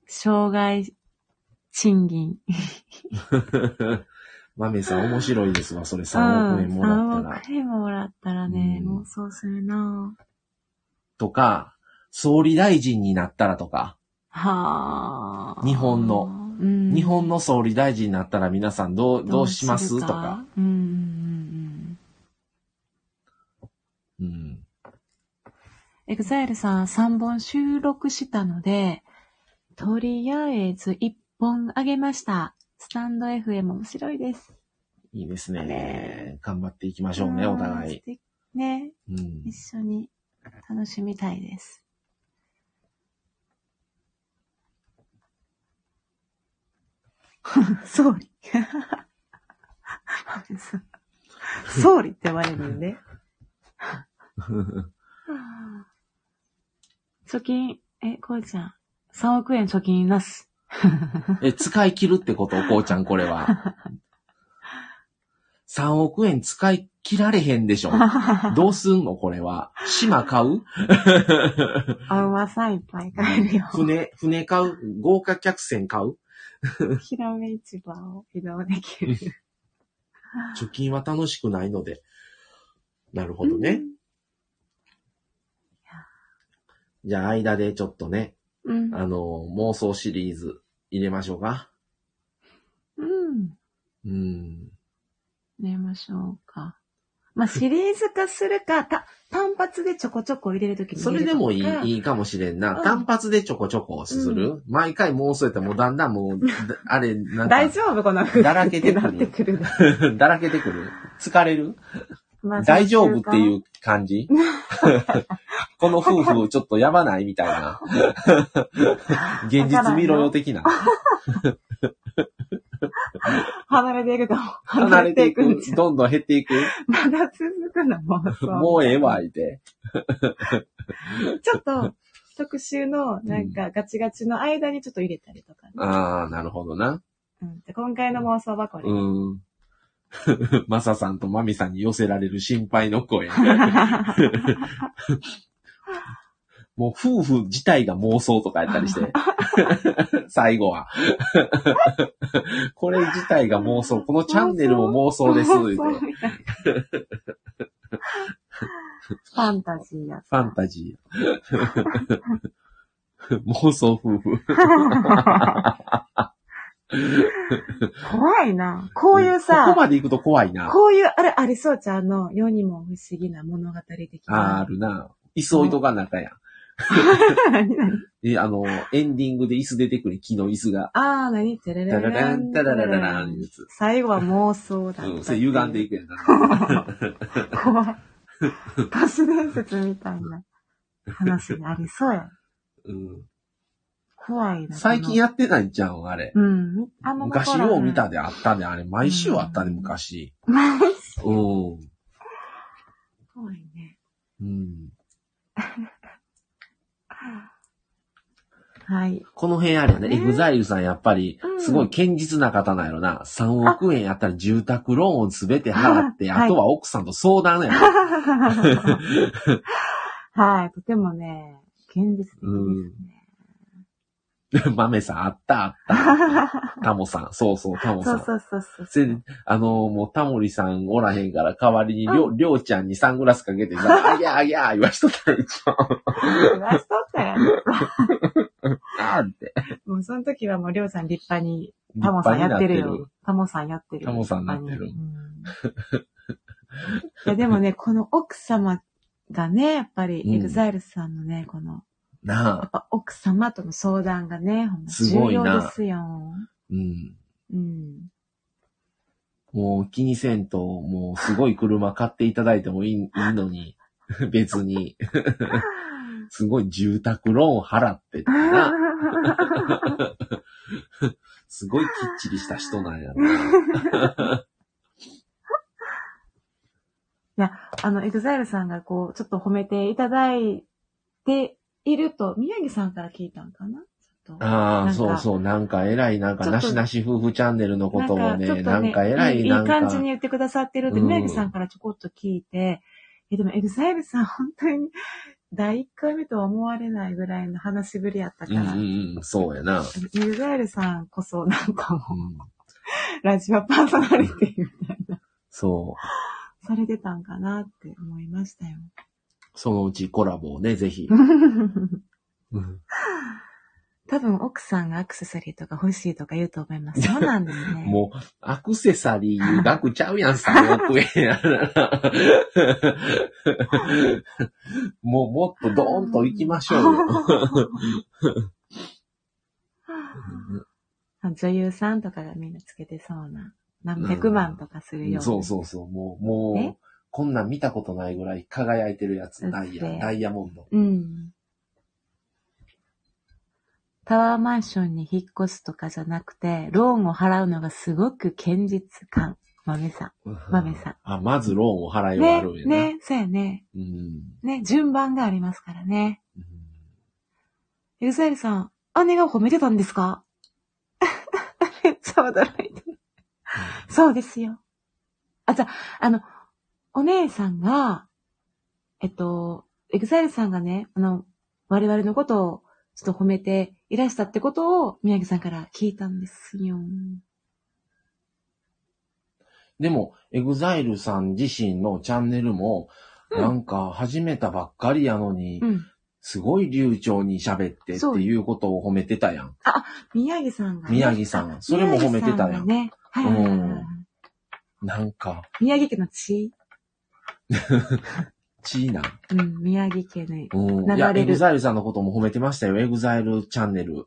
[SPEAKER 3] 障害賃金。[LAUGHS]
[SPEAKER 2] マメさん面白いですわ、それ3億円もらった
[SPEAKER 3] うん
[SPEAKER 2] ら。
[SPEAKER 3] 3億円もらったらね、
[SPEAKER 2] うん
[SPEAKER 3] 妄想するな
[SPEAKER 2] とか、総理大臣になったらとか、
[SPEAKER 3] はあ。
[SPEAKER 2] 日本の
[SPEAKER 3] うん、
[SPEAKER 2] 日本の総理大臣になったら皆さんどう、どうします？
[SPEAKER 3] る
[SPEAKER 2] とか。。
[SPEAKER 3] うんうんうん。エグザイルさん3本収録したので、とりあえず1本あげました。スタンド FM 面白いです。
[SPEAKER 2] いいですね
[SPEAKER 3] ね。
[SPEAKER 2] 頑張っていきましょうね、お互い。
[SPEAKER 3] い。ね、
[SPEAKER 2] うん。
[SPEAKER 3] 一緒に楽しみたいです。[LAUGHS] 総理。[LAUGHS] 総理って言われるんで。貯金、え、こうちゃん、3億円貯金なし。[LAUGHS]
[SPEAKER 2] え、使い切るってことこうちゃん、これは。3億円使い切られへんでしょ。どうすんのこれは。島買う？
[SPEAKER 3] あ、うまさいっぱい買えるよ。
[SPEAKER 2] 船、船買う？豪華客船買う？
[SPEAKER 3] ひらめ市場を移動できる。
[SPEAKER 2] 貯金は楽しくないので。なるほどね。じゃあ、間でちょっとね、
[SPEAKER 3] うん。
[SPEAKER 2] あの、妄想シリーズ入れましょうか。
[SPEAKER 3] うん。
[SPEAKER 2] うん。
[SPEAKER 3] 寝ましょうか。まあ、シリーズ化するか、た、単発でちょこちょこ入れるときに
[SPEAKER 2] それでもいい、い
[SPEAKER 3] い。
[SPEAKER 2] いかもしれんな。
[SPEAKER 3] うん
[SPEAKER 2] 単発でちょこちょこする、毎回妄想やったらもうだんだんもう、だ [LAUGHS] あれ、なんか
[SPEAKER 3] 大、丈夫？この風
[SPEAKER 2] だらけてくる
[SPEAKER 3] なってくる。[LAUGHS]
[SPEAKER 2] だらけてくる？疲れる？
[SPEAKER 3] まあ
[SPEAKER 2] 大丈夫っていう感じ？[LAUGHS] この夫婦ちょっとやばないみたいな。現実見ろよ的な。
[SPEAKER 3] 離れていくかも。
[SPEAKER 2] 離れていく
[SPEAKER 3] ん
[SPEAKER 2] どんどん減っていく。
[SPEAKER 3] まだ続くのもう。
[SPEAKER 2] もうええわ、いて。
[SPEAKER 3] ちょっと、特集の、なんか、ガチガチの間にちょっと入れたりとかね。
[SPEAKER 2] ああ、なるほどな。
[SPEAKER 3] うん、で今回の妄想箱で。
[SPEAKER 2] うん。[LAUGHS] マサさんとマミさんに寄せられる心配の声。[LAUGHS] もう夫婦自体が妄想とかやったりして。[LAUGHS] 最後は。これ自体が妄想。このチャンネルも妄想です。
[SPEAKER 3] ファンタジーや。
[SPEAKER 2] ファンタジー。妄想夫婦。[LAUGHS]
[SPEAKER 3] 怖いな。こういう
[SPEAKER 2] こ
[SPEAKER 3] さ
[SPEAKER 2] こ、まで行くと怖いな。
[SPEAKER 3] こういう、あれ、ありそうちゃんの世にも不思議な物語的
[SPEAKER 2] あーあ
[SPEAKER 3] な。
[SPEAKER 2] るな。椅子置いとかんなあかんやん。
[SPEAKER 3] 何何
[SPEAKER 2] で、あの、エンディングで椅子出てくる木の椅子が。
[SPEAKER 3] あー、何？テレレ
[SPEAKER 2] タララ
[SPEAKER 3] ン
[SPEAKER 2] ンタララララン。
[SPEAKER 3] 最後は妄想だ。
[SPEAKER 2] うん、それ歪んでいくやんな。[LAUGHS]
[SPEAKER 3] 怖い。都市伝説みたいな話にありそうや。
[SPEAKER 2] うん、
[SPEAKER 3] 怖いな。
[SPEAKER 2] 最近やってないんちゃうんあれ。
[SPEAKER 3] うん。あんま
[SPEAKER 2] 昔よう見たであったで、あれ。毎週あったで、昔。
[SPEAKER 3] 毎週
[SPEAKER 2] うん。
[SPEAKER 3] 怖いね。
[SPEAKER 2] うん。
[SPEAKER 3] はい。
[SPEAKER 2] この辺あれやね、
[SPEAKER 3] ね
[SPEAKER 2] エグザイルさんやっぱり
[SPEAKER 3] う、ん
[SPEAKER 2] すごい堅実な方なんやろな。3億円やったら住宅ローンをすべて払って、
[SPEAKER 3] はい
[SPEAKER 2] あとは奥さんと相談やろ。[LAUGHS]
[SPEAKER 3] はい。とてもね、現実的ですね。[LAUGHS]
[SPEAKER 2] 豆さん、あったあった。[LAUGHS] タモさん、そうそう、タモさ。
[SPEAKER 3] んそうそうそう。
[SPEAKER 2] そあのもうタモリさんおらへんから代わりにりょう、りょうちゃんにサングラスかけてさ、[LAUGHS] あぎゃーあぎゃー言わしとったらいいじ
[SPEAKER 3] 出しとったやん。
[SPEAKER 2] ゃん。あーって。
[SPEAKER 3] もうその時はもうりょうさん立派に、タモさんやってるよ。タモさんやってるよ。
[SPEAKER 2] タモさんなってる
[SPEAKER 3] いやでもね、この奥様がね、やっぱり、
[SPEAKER 2] うん
[SPEAKER 3] エグザイルさんのね、この、
[SPEAKER 2] なあ。
[SPEAKER 3] やっぱ奥様との相談がね、ほん重要ですよ。
[SPEAKER 2] うん。
[SPEAKER 3] うん。
[SPEAKER 2] もう気にせんと、もうすごい車買っていただいてもいいいいのに、[LAUGHS] 別に。[LAUGHS] すごい住宅ローン払ってってな。[LAUGHS] すごいきっちりした人なんやな。
[SPEAKER 3] あの、エグザイルさんがこう、ちょっと褒めていただいていると、宮城さんから聞いたんかな？
[SPEAKER 2] ああ、そうそう、なんか偉い、なんかなしなし夫婦チャンネルのことをね、なんか偉い、
[SPEAKER 3] いい
[SPEAKER 2] なんか。
[SPEAKER 3] 感じに言ってくださってるって、
[SPEAKER 2] うん
[SPEAKER 3] 宮城さんからちょこっと聞いて、え、でもエグザイルさん本当に第1回目とは思われないぐらいの話しぶりやったから、
[SPEAKER 2] うんうんうん、そうやな。
[SPEAKER 3] エグザイルさんこそなんかもう、
[SPEAKER 2] うん、
[SPEAKER 3] ラジオパーソナリティみたいな、
[SPEAKER 2] そう。
[SPEAKER 3] されてたんかなって思いましたよ。
[SPEAKER 2] そのうちコラボをね、ぜひ。うん
[SPEAKER 3] 多分奥さんがアクセサリーとか欲しいとか言うと思います。[LAUGHS] そうなんですね。
[SPEAKER 2] もう、アクセサリー額ちゃうやん、3億円やな。もうもっとドーンと行きましょうよ。[LAUGHS]
[SPEAKER 3] 女優さんとかがみんなつけてそうな。何百万とかするような。
[SPEAKER 2] そうそうそう。もう、も
[SPEAKER 3] え
[SPEAKER 2] う、こんなん見たことないぐらい輝いてるやつ、ダイヤ、ダイヤモンド。
[SPEAKER 3] うん。タワーマンションに引っ越すとかじゃなくて、ローンを払うのがすごく堅実感。豆さ豆さん
[SPEAKER 2] あ、まずローンを払い
[SPEAKER 3] ん。ね
[SPEAKER 2] はあるんや、な。
[SPEAKER 3] ねそうやね。
[SPEAKER 2] うん。
[SPEAKER 3] ね、順番がありますからね。
[SPEAKER 2] うん
[SPEAKER 3] エグザイルさん、姉が褒めてたんですか？[LAUGHS] めっちゃ驚いて。そうですよ。あ、じゃあ、あの、お姉さんが、えっと、エグザイルさんがね、あの、我々のことをちょっと褒めていらしたってことを宮城さんから聞いたんですよ。
[SPEAKER 2] でも、エグザイルさん自身のチャンネルも、
[SPEAKER 3] うん
[SPEAKER 2] なんか始めたばっかりやのに、
[SPEAKER 3] うん。
[SPEAKER 2] すごい流暢に喋ってって
[SPEAKER 3] そう
[SPEAKER 2] いうことを褒めてたやん。
[SPEAKER 3] 宮城さんが、ね。
[SPEAKER 2] 宮城さん。それも褒めてたやん。
[SPEAKER 3] 宮城さがね。はいはいはいはい、
[SPEAKER 2] うんなんか、
[SPEAKER 3] 宮城家の血 [LAUGHS]
[SPEAKER 2] チーナ。
[SPEAKER 3] うん、宮城家の。
[SPEAKER 2] うん。
[SPEAKER 3] 流
[SPEAKER 2] いや、エグザイルさんのことも褒めてましたよ。エグザイルチャンネル。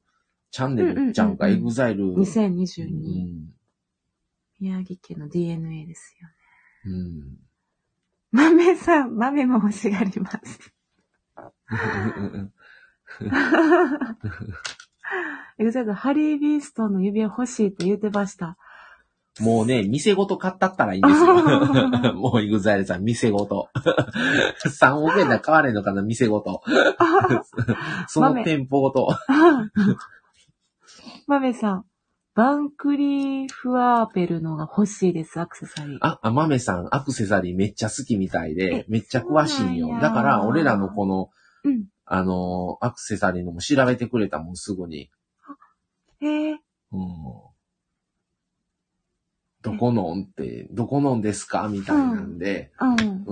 [SPEAKER 2] チャンネルちゃんか、
[SPEAKER 3] うんうんうんうん
[SPEAKER 2] エグザイル。
[SPEAKER 3] 2022、
[SPEAKER 2] うん。
[SPEAKER 3] 宮城家の DNA ですよね。
[SPEAKER 2] うん。
[SPEAKER 3] 豆さん、豆も欲しがります。[LAUGHS] [LAUGHS] エグザイルハリー・ウィンストンの指輪欲しいって言ってました。
[SPEAKER 2] もうね、店ごと買ったったらいいんですよ。[LAUGHS] もうエグザイルさん、店ごと。3億円なら買われんのかな、店ごと。その店舗ごと。[LAUGHS]
[SPEAKER 3] 豆さん、バンクリーフワーペルのが欲しいです、アクセサリー。
[SPEAKER 2] あ、あ、豆さん、アクセサリーめっちゃ好きみたいで
[SPEAKER 3] え、
[SPEAKER 2] めっちゃ詳しいんよ。だから、俺らのこの、
[SPEAKER 3] うん。
[SPEAKER 2] あのー、アクセサリーのも調べてくれたもん、すぐに。
[SPEAKER 3] へえ。
[SPEAKER 2] うん。どこのんって、どこのんですか？みたいなんで、
[SPEAKER 3] う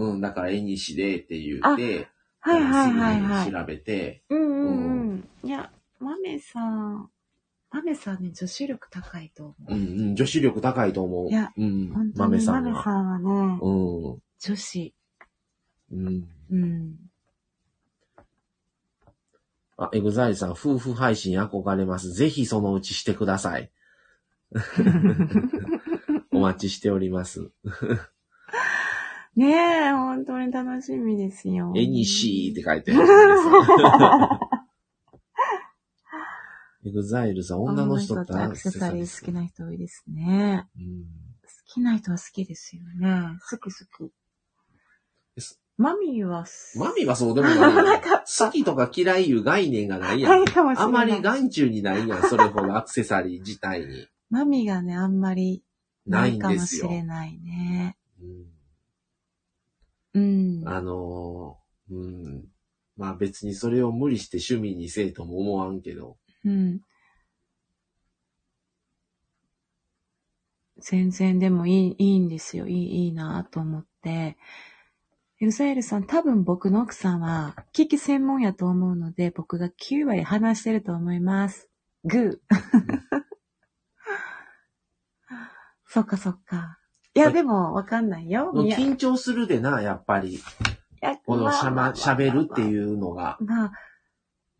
[SPEAKER 3] ん。
[SPEAKER 2] うん、だから、絵にしでって言って、
[SPEAKER 3] はいはいはいはい。
[SPEAKER 2] 調べて、
[SPEAKER 3] うんうんうん。いや、豆さん、豆さんね、女子力高いと思う。
[SPEAKER 2] うんうん、女子力高いと思う。
[SPEAKER 3] いや
[SPEAKER 2] うん
[SPEAKER 3] 本、当
[SPEAKER 2] 豆さん
[SPEAKER 3] に豆さ
[SPEAKER 2] は。
[SPEAKER 3] んはね、
[SPEAKER 2] うん、
[SPEAKER 3] 女子。
[SPEAKER 2] うん。
[SPEAKER 3] うん。
[SPEAKER 2] あ、エグザイルさん、夫婦配信憧れます。ぜひそのうちしてください。[LAUGHS] お待ちしております。[LAUGHS]
[SPEAKER 3] ねえ、本当に楽しみですよ。
[SPEAKER 2] 絵にしーって書いてある。エグザイルさん、女の人って
[SPEAKER 3] アクセサリー好きな人多いですね。
[SPEAKER 2] うん
[SPEAKER 3] 好きな人は好きですよね。好き好き。マミーは好
[SPEAKER 2] マミはそうでもない [LAUGHS] 好きとか嫌いいう概念がないやん。あまり眼中にないやん、それほどアクセサリー自体に。
[SPEAKER 3] マミがね、あんまり
[SPEAKER 2] な
[SPEAKER 3] ないいかも
[SPEAKER 2] んですよ。
[SPEAKER 3] しれないね。
[SPEAKER 2] うん
[SPEAKER 3] うん。
[SPEAKER 2] あのーうん。まあ別にそれを無理して趣味にせえとも思わんけど。
[SPEAKER 3] うん。全然でもいい、いいんですよ。いい、いいなと思って。エグザイルさん、多分僕の奥さんは、聞き専門やと思うので、僕が9割話してると思います。グー。[LAUGHS] そっかそっか。いや、でも、わかんないよ。
[SPEAKER 2] 緊張するでな、やっぱり。このしゃま、喋るって
[SPEAKER 3] う。
[SPEAKER 2] いうのが。
[SPEAKER 3] まあ、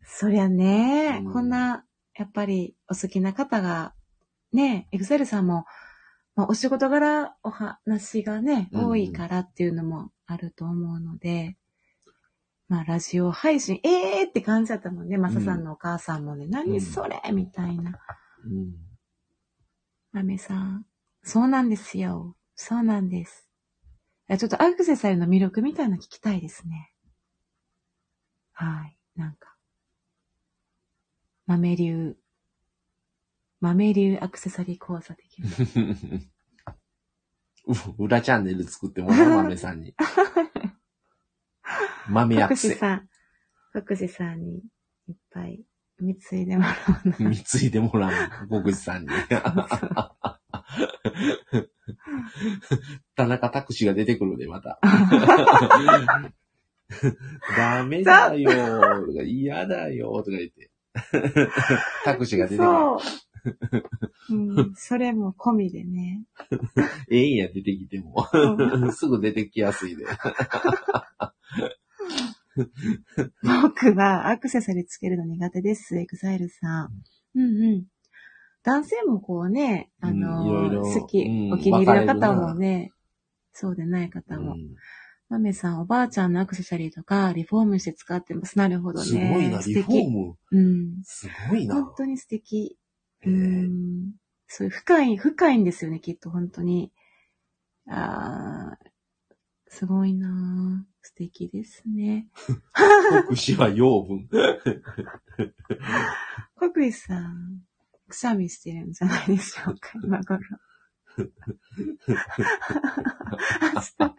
[SPEAKER 3] そりゃね、
[SPEAKER 2] うん
[SPEAKER 3] こんな、やっぱりお好きな方が、ね、エグゼルさんも、まあ、お仕事柄お話がね、
[SPEAKER 2] うん
[SPEAKER 3] 多いからっていうのもあると思うので、まあ、ラジオ配信、えーって感じだったもんね、マサさんのお母さんもね、何それみたいな。
[SPEAKER 2] うん。
[SPEAKER 3] マメさん、そうなんですよ。そうなんです。ちょっとアクセサリーの魅力みたいなの聞きたいですね。はい。なんか。豆流。豆流アクセサリー講座的な。[LAUGHS]
[SPEAKER 2] う裏チャンネル作ってもらう、豆さんに。[LAUGHS] 豆ア
[SPEAKER 3] 福
[SPEAKER 2] クセ。
[SPEAKER 3] 士さん、福士さんにいっぱい貢いでもらうな。
[SPEAKER 2] 貢いでもらう、国士さんに。[LAUGHS] [LAUGHS] 田中拓司が出てくるで、また。[LAUGHS] ダメだよーとか、嫌だよーとか言って。[LAUGHS] 拓司が出てくる。
[SPEAKER 3] そう。うん、それも込みでね。
[SPEAKER 2] ええんや、出てきても。
[SPEAKER 3] う
[SPEAKER 2] すぐ出てきやすいで。
[SPEAKER 3] 僕はアクセサリーつけるの苦手です、エグザイルさん。うんうん。男性もこうね、あの、
[SPEAKER 2] うんいろいろ
[SPEAKER 3] 好き、
[SPEAKER 2] うん
[SPEAKER 3] お気に入りの方もね、そうでない方も。
[SPEAKER 2] うん
[SPEAKER 3] マメさん、おばあちゃんのアクセサリーとか、リフォームして使ってます。なるほどね。
[SPEAKER 2] すごいな、リフォーム。素敵。
[SPEAKER 3] うん。
[SPEAKER 2] すごいな。
[SPEAKER 3] 本当に素敵。う
[SPEAKER 2] へえ
[SPEAKER 3] ん。そういう深い、深いんですよね、きっと、本当に。あーすごいなぁ素敵ですね。[LAUGHS]
[SPEAKER 2] 国士は養分。[LAUGHS]
[SPEAKER 3] 国石さん、くしゃみしてるんじゃないでしょうか、[LAUGHS] 今頃。明日、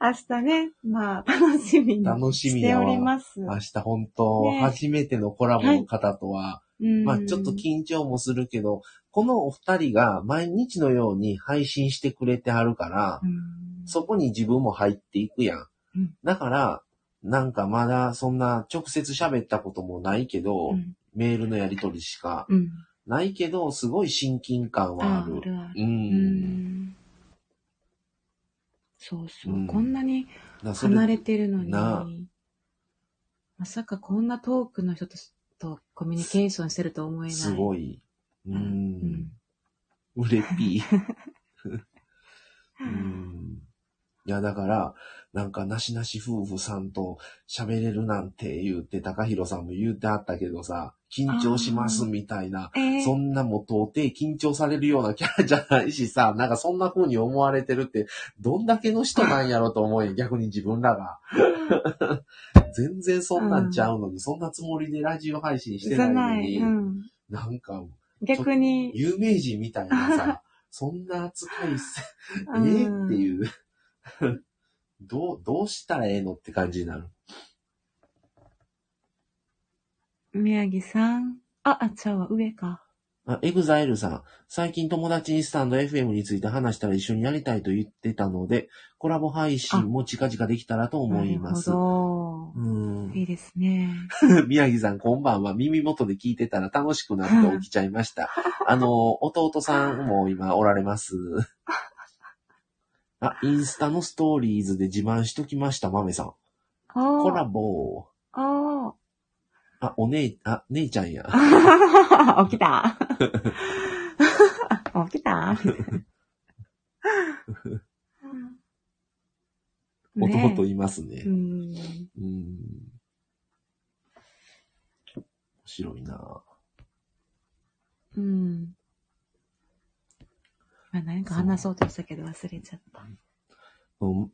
[SPEAKER 3] 明日ね、まあ、楽しみに
[SPEAKER 2] 楽しみ
[SPEAKER 3] しております。
[SPEAKER 2] 明日本当、
[SPEAKER 3] ね
[SPEAKER 2] 初めてのコラボの方とは、
[SPEAKER 3] うん
[SPEAKER 2] まあちょっと緊張もするけど、このお二人が毎日のように配信してくれてはるから、
[SPEAKER 3] うん
[SPEAKER 2] そこに自分も入っていくやん。
[SPEAKER 3] うん
[SPEAKER 2] だから、なんかまだそんな直接喋ったこともないけど、
[SPEAKER 3] うん
[SPEAKER 2] メールのやり取りしか
[SPEAKER 3] うん。
[SPEAKER 2] ないけど、すごい親近感はある。
[SPEAKER 3] あるある。
[SPEAKER 2] う。
[SPEAKER 3] うんん。そうそう、
[SPEAKER 2] うん
[SPEAKER 3] こんなに離れてるのに、
[SPEAKER 2] な
[SPEAKER 3] まさかこんな遠くの人ととコミュニケーションしてると思えない。
[SPEAKER 2] すごい。う
[SPEAKER 3] うん
[SPEAKER 2] ん。うれぴー。うん。[LAUGHS] いや、だから、なんか、なしなし夫婦さんと喋れるなんて言って、高弘さんも言うてあったけどさ、緊張しますみたいな。
[SPEAKER 3] えー
[SPEAKER 2] そんなもう到底緊張されるようなキャラじゃないしさ、なんかそんな風に思われてるって、どんだけの人なんやろと思えん、逆に自分らが。全然そんなんちゃうのに、そんなつもりでラジオ配信してないの。に、
[SPEAKER 3] うん。
[SPEAKER 2] なんか、
[SPEAKER 3] 逆に、
[SPEAKER 2] 有名人みたいなさ、そんな扱いせ、え
[SPEAKER 3] うん
[SPEAKER 2] ーっていう。[LAUGHS] どう、どうしたらええのって感じになる。
[SPEAKER 3] 宮城さん。あ、あ、ちゃうわ、上か。
[SPEAKER 2] あ、エグザイルさん。最近友達にスタンド FM について話したら一緒にやりたいと言ってたので、コラボ配信も近々できたらと思います。
[SPEAKER 3] なるほ
[SPEAKER 2] う
[SPEAKER 3] ど。
[SPEAKER 2] ん。
[SPEAKER 3] いいですね。[LAUGHS]
[SPEAKER 2] 宮城さん、こんばんは。耳元で聞いてたら楽しくなって起きちゃいました。[LAUGHS] あの、弟さんも今おられます。あ、インスタのストーリーズで自慢しときました、豆さん。
[SPEAKER 3] あ
[SPEAKER 2] コラボ。
[SPEAKER 3] あ
[SPEAKER 2] あ、お姉、あ、姉ちゃんや。
[SPEAKER 3] あ。[LAUGHS] 起きた [LAUGHS] 起きた [LAUGHS]
[SPEAKER 2] 弟いますね。
[SPEAKER 3] うん。
[SPEAKER 2] うん。面白いな
[SPEAKER 3] うん。今何か話そうとしたけど忘れちゃった。
[SPEAKER 2] うん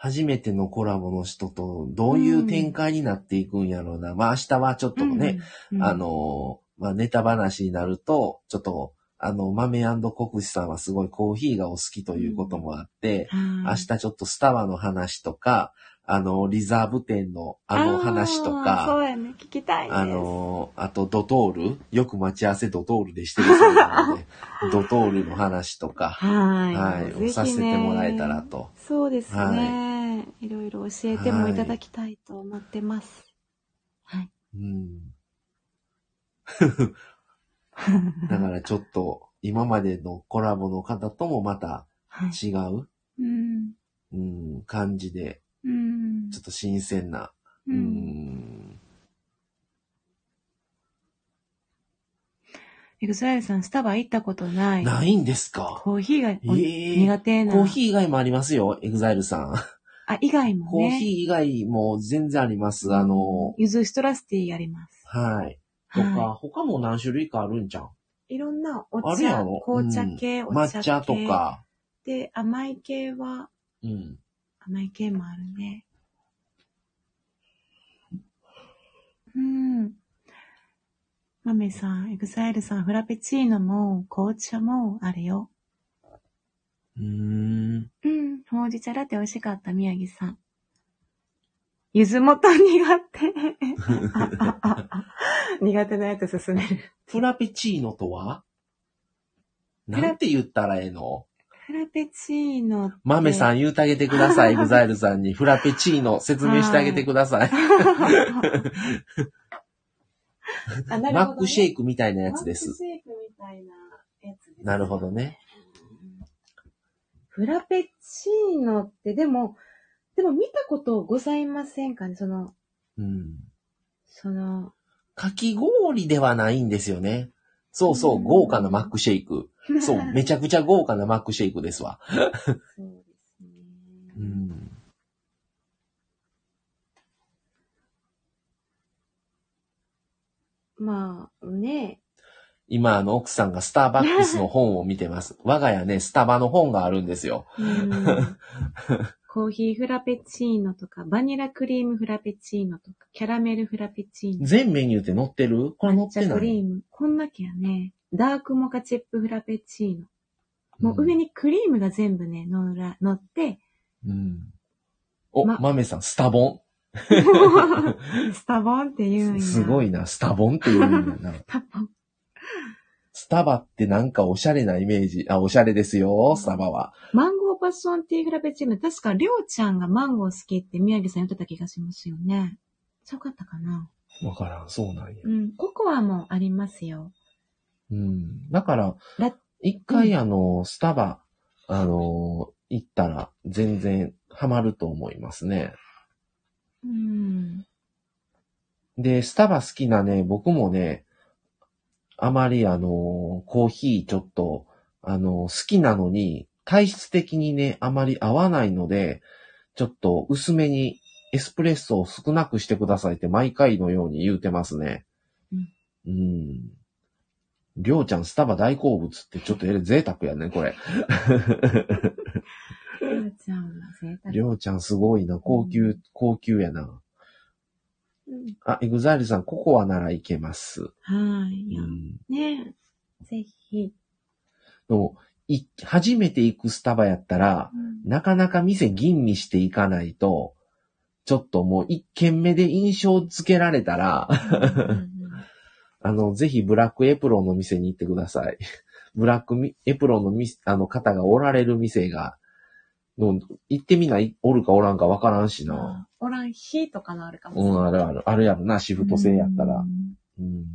[SPEAKER 2] 初めてのコラボの人とどういう展開になっていくんやろうな。まあ明日はちょっとね、
[SPEAKER 3] うん、
[SPEAKER 2] あの、まあネタ話になると、ちょっと、あの、豆国士さんはすごいコーヒーがお好きということもあって、
[SPEAKER 3] 明
[SPEAKER 2] 明日ちょっとスタバの話とか、あの、リザーブ店のあの話と
[SPEAKER 3] そ
[SPEAKER 2] か、
[SPEAKER 3] うやね。聞きたいです。
[SPEAKER 2] あの、あとドトール、よく待ち合わせドトールでしてるそうなので、[LAUGHS] ドトールの話とか、
[SPEAKER 3] はい。
[SPEAKER 2] はい、
[SPEAKER 3] ね
[SPEAKER 2] させてもらえたら。と。
[SPEAKER 3] そうですね。、
[SPEAKER 2] はい
[SPEAKER 3] ろいろ教えてもいただきたいと思ってます。はい。
[SPEAKER 2] うん。[LAUGHS] だからちょっと、今までのコラボの方ともまた
[SPEAKER 3] はい。
[SPEAKER 2] 違う、
[SPEAKER 3] うん。
[SPEAKER 2] うん、感じで、
[SPEAKER 3] うん
[SPEAKER 2] ちょっと新鮮な、
[SPEAKER 3] う。
[SPEAKER 2] うんん、
[SPEAKER 3] エグザイルさん、スタバ行ったことない。
[SPEAKER 2] ないんですか？
[SPEAKER 3] コーヒーがお
[SPEAKER 2] ええ
[SPEAKER 3] 苦手な。
[SPEAKER 2] コーヒー以外もありますよ、エグザイルさん。
[SPEAKER 3] あ、以外も
[SPEAKER 2] コー
[SPEAKER 3] ね。
[SPEAKER 2] ヒー以外も全然あります。あの、
[SPEAKER 3] ゆずシトラスティーあります。
[SPEAKER 2] はい。とか、
[SPEAKER 3] は
[SPEAKER 2] 他も何種類かあるんじゃん。
[SPEAKER 3] い。いろんなお茶
[SPEAKER 2] ろ、
[SPEAKER 3] 紅茶系、お茶系。
[SPEAKER 2] 抹茶と。か、
[SPEAKER 3] で、甘い系は、
[SPEAKER 2] うん。
[SPEAKER 3] 甘い系もあるね。うん。マメさん、エグザイルさん、フラペチーノも紅茶もあるよ。
[SPEAKER 2] うーん。
[SPEAKER 3] うん、ほうじ茶ラテ美味しかった、宮城さん。ゆずもと苦手。ああああ苦手なやつ勧める。
[SPEAKER 2] フラペチーノとはなんて言ったらええの
[SPEAKER 3] フラペチーノ。
[SPEAKER 2] 豆さん言うてあげてください、エ [LAUGHS] グザイルさんに。フラペチーノ説明してあげてください。[LAUGHS]
[SPEAKER 3] あな
[SPEAKER 2] マックシェイ
[SPEAKER 3] ク
[SPEAKER 2] クみたいなやつで
[SPEAKER 3] マック
[SPEAKER 2] す。
[SPEAKER 3] シェイクみたいなやつです。
[SPEAKER 2] なるほどね。
[SPEAKER 3] フラペチーノって、でも、でも見たことございませんかね？その、
[SPEAKER 2] うん。
[SPEAKER 3] その、
[SPEAKER 2] かき氷ではないんですよね。そうそうう、
[SPEAKER 3] ん
[SPEAKER 2] 豪華なマックシェイク。[LAUGHS] そう、めちゃくちゃ豪華なマックシェイクですわ。
[SPEAKER 3] そうですね。
[SPEAKER 2] うん。
[SPEAKER 3] まあ、ね、
[SPEAKER 2] 今、あの、奥さんがスターバックスの本を見てます。[LAUGHS] 我が家ね、スタバの本があるんですよ。
[SPEAKER 3] うんコーヒーフラペチーノとか、バニラクリームフラペチーノとか、キャラメルフラペチーノ。
[SPEAKER 2] 全メニューって載ってる？これ載
[SPEAKER 3] 抹茶
[SPEAKER 2] ってない？
[SPEAKER 3] クリーム。こんだけやね。ダークモカチップフラペチーノ。もう上
[SPEAKER 2] に。
[SPEAKER 3] にクリームが全部ね、乗ら、乗って、
[SPEAKER 2] うん。お、
[SPEAKER 3] ま
[SPEAKER 2] 豆さん、スタボ [LAUGHS]
[SPEAKER 3] スタボンって言うん
[SPEAKER 2] ン。
[SPEAKER 3] や。
[SPEAKER 2] すごいな、スタボンって言うんだな。[LAUGHS]
[SPEAKER 3] スタボン。
[SPEAKER 2] スタバってなんかおしゃれなイメージ。あ、おしゃれですよ、スタバは。
[SPEAKER 3] マンゴーパッションティーフラペチーノ。確か、りょうちゃんがマンゴー好きって宮城さん言ってた気がしますよね。そうかったかな
[SPEAKER 2] わからん、そうなんや。
[SPEAKER 3] うん。ココアもありますよ。
[SPEAKER 2] うん。だから
[SPEAKER 3] ラ、
[SPEAKER 2] 一回あの、スタバ、あの、行ったら全然ハマると思いますね。
[SPEAKER 3] うん。
[SPEAKER 2] で、スタバ好きなね、僕もね、あまりあの、コーヒーちょっと、あの、好きなのに、体質的にね、あまり合わないので、ちょっと薄めにエスプレッソを少なくしてくださいって毎回のように言うてますね。
[SPEAKER 3] うん。
[SPEAKER 2] うん。りょうちゃんスタバ大好物ってちょっとえれ贅沢やね、これ。
[SPEAKER 3] りょうちゃんは贅沢。
[SPEAKER 2] りょうちゃんすごいな、高級、高級やな。
[SPEAKER 3] うん
[SPEAKER 2] あ、エグザイルさん、ココアならいけます。
[SPEAKER 3] はい。
[SPEAKER 2] うん。
[SPEAKER 3] ねえ。ぜひ。
[SPEAKER 2] でも、い、初めて行くスタバやったら、なかなか店吟味していかないと、ちょっともう一軒目で印象付けられたら、
[SPEAKER 3] うんうん
[SPEAKER 2] あの、ぜひブラックエプロンの店に行ってください。[LAUGHS] ブラックエプロンのみあの方がおられる店が、の行ってみない、おるかおらんかわからんしな。
[SPEAKER 3] あおらん日とかのあるかもし
[SPEAKER 2] うん、
[SPEAKER 3] れない。
[SPEAKER 2] あるある。あるやろな、シフト制やったら
[SPEAKER 3] う。ん
[SPEAKER 2] うん。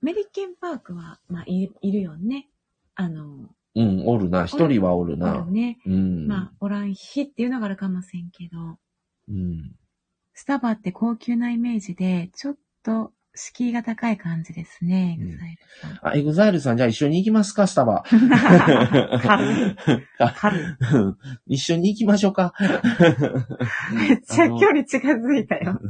[SPEAKER 3] メリケンパークは、まあ、いいるよね。あの、
[SPEAKER 2] うん、おるな。一人はおる
[SPEAKER 3] あ
[SPEAKER 2] な
[SPEAKER 3] る。ね。
[SPEAKER 2] うん。
[SPEAKER 3] まあ、おらん日っていうのがあるかもしれんけど、
[SPEAKER 2] うん。
[SPEAKER 3] スタバって高級なイメージで、ちょっと敷居が高い感じですね、
[SPEAKER 2] うん
[SPEAKER 3] エグザイルさん。
[SPEAKER 2] あ、エグザイルさん、じゃあ一緒に行きますか、スタバ。
[SPEAKER 3] 軽い軽い。[LAUGHS]
[SPEAKER 2] 一緒に行きましょうか。[LAUGHS]
[SPEAKER 3] めっちゃ距離近づいたよ。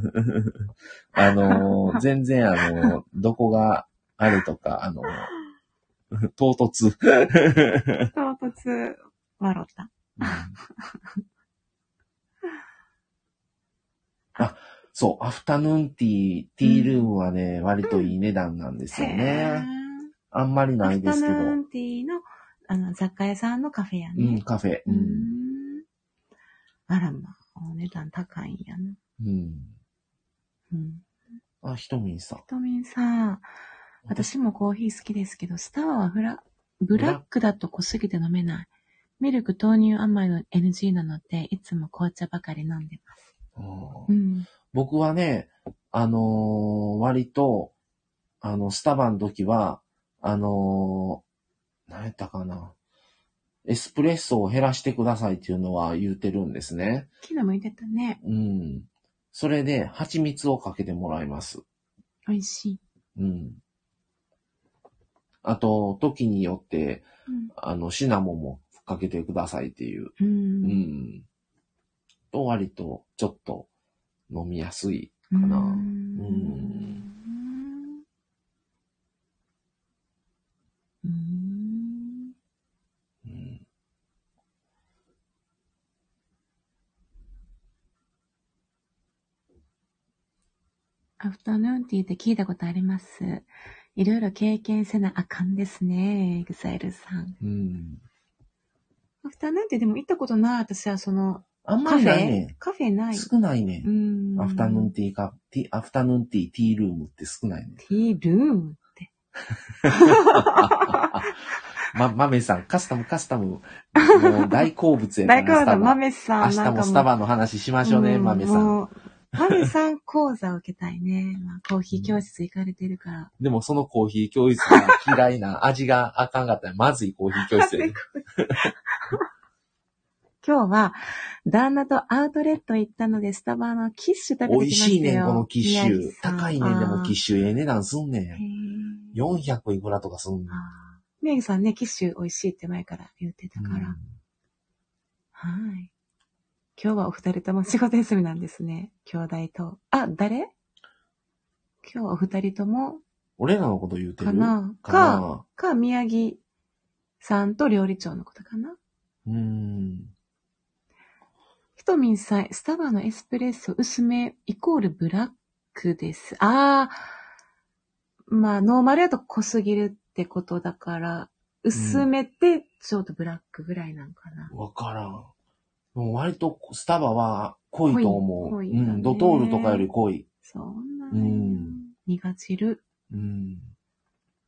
[SPEAKER 2] あのー、全然あのー、どこがあるとか、あのー、唐突。
[SPEAKER 3] 唐突、笑った。
[SPEAKER 2] あ、そう、アフタヌーンティー、ティールームはね、割といい値段なんですよ
[SPEAKER 3] へ
[SPEAKER 2] ね。あんまり
[SPEAKER 3] ー
[SPEAKER 2] ないですけど
[SPEAKER 3] アフタ。ヌーンティーの、あの、雑貨屋さんのカフェや
[SPEAKER 2] うん、
[SPEAKER 3] ね。
[SPEAKER 2] カフェ。
[SPEAKER 3] うーん。あらま、お値段高いんやな。
[SPEAKER 2] うん。
[SPEAKER 3] うん。
[SPEAKER 2] あ、ひとみんさん。
[SPEAKER 3] ひとみんさ、私もコーヒー好きですけど、スターはフラ、ブラックだと濃すぎて飲めない。ミルク豆乳甘いの NG なので、いつも紅茶ばかり飲んでます。
[SPEAKER 2] うん
[SPEAKER 3] うん。
[SPEAKER 2] 僕はね、あのー割と、あの、スタバの時は、あのー何やったかな。エスプレッソを減らしてくださいっていうのは言うてるんですね。
[SPEAKER 3] 昨日も言ってたね。
[SPEAKER 2] うん。それで、蜂蜜をかけてもらいます。
[SPEAKER 3] 美味しい。
[SPEAKER 2] うん。あと、時によって、
[SPEAKER 3] うん。
[SPEAKER 2] あの、シナモンもかけてくださいっていう。
[SPEAKER 3] う。
[SPEAKER 2] うんん。と、割と、ちょっと、飲みやすいかな。
[SPEAKER 3] う
[SPEAKER 2] ん。
[SPEAKER 3] ん。うん。
[SPEAKER 2] うん。
[SPEAKER 3] アフタヌーンティーって聞いたことあります。いろいろ経験せなあかん。ですね、エグザイルさん。
[SPEAKER 2] うん。
[SPEAKER 3] アフタヌーンティーでも行ったことない。私はその、
[SPEAKER 2] あんまりないね。
[SPEAKER 3] カフェ？ない。
[SPEAKER 2] 少ないね。
[SPEAKER 3] うん。
[SPEAKER 2] アフタヌーンティーか、ティアフタヌーンティー、ティールームって少ないね。
[SPEAKER 3] ティールームって。[LAUGHS]
[SPEAKER 2] ま、マメさん、カスタム、カスタム。もう大好物やから [LAUGHS]
[SPEAKER 3] 大好物、
[SPEAKER 2] スタバ
[SPEAKER 3] マメさん。
[SPEAKER 2] 明日もスタバの話しましょうね、
[SPEAKER 3] ん
[SPEAKER 2] マメさん。
[SPEAKER 3] もうマメさん講座を受けたいね。まあ、コーヒー教室行かれてるから。
[SPEAKER 2] でもそのコーヒー教室が嫌いな、味があかんかったら、まずいコーヒー教室やね。
[SPEAKER 3] 今日は、旦那とアウトレット行ったので、スタバのキッシュ食べてき
[SPEAKER 2] 美
[SPEAKER 3] ましたよ。
[SPEAKER 2] 味しいねん、このキッシ
[SPEAKER 3] 宮
[SPEAKER 2] ュ高いねん、でもキッ
[SPEAKER 3] ュ。
[SPEAKER 2] シュ。ええ値段すんね
[SPEAKER 3] へ
[SPEAKER 2] ん。
[SPEAKER 3] ー
[SPEAKER 2] 400いくらとかすんねん。
[SPEAKER 3] 宮城さんね、キッシュ美味しいって前から言ってたから。
[SPEAKER 2] うん
[SPEAKER 3] はい。今日はお二人とも仕事休みなんですね。兄弟と。あ、誰？今日はお二人とも、
[SPEAKER 2] 俺らのこと言うてる？
[SPEAKER 3] かな
[SPEAKER 2] か
[SPEAKER 3] か、宮城さんと料理長のことかな
[SPEAKER 2] うーん。
[SPEAKER 3] ひとみんさん、スタバのエスプレッソ薄めイコールブラックです。あー、まあ、ノーマルやと濃すぎるってことだから、薄めてちょっとブラックぐらいなんかな。
[SPEAKER 2] わからん。もう割とスタバは濃いと思う。
[SPEAKER 3] 濃いね
[SPEAKER 2] うん。ドトールとかより濃い。
[SPEAKER 3] そんな
[SPEAKER 2] う
[SPEAKER 3] ね。
[SPEAKER 2] ん。
[SPEAKER 3] 苦汁。
[SPEAKER 2] うん。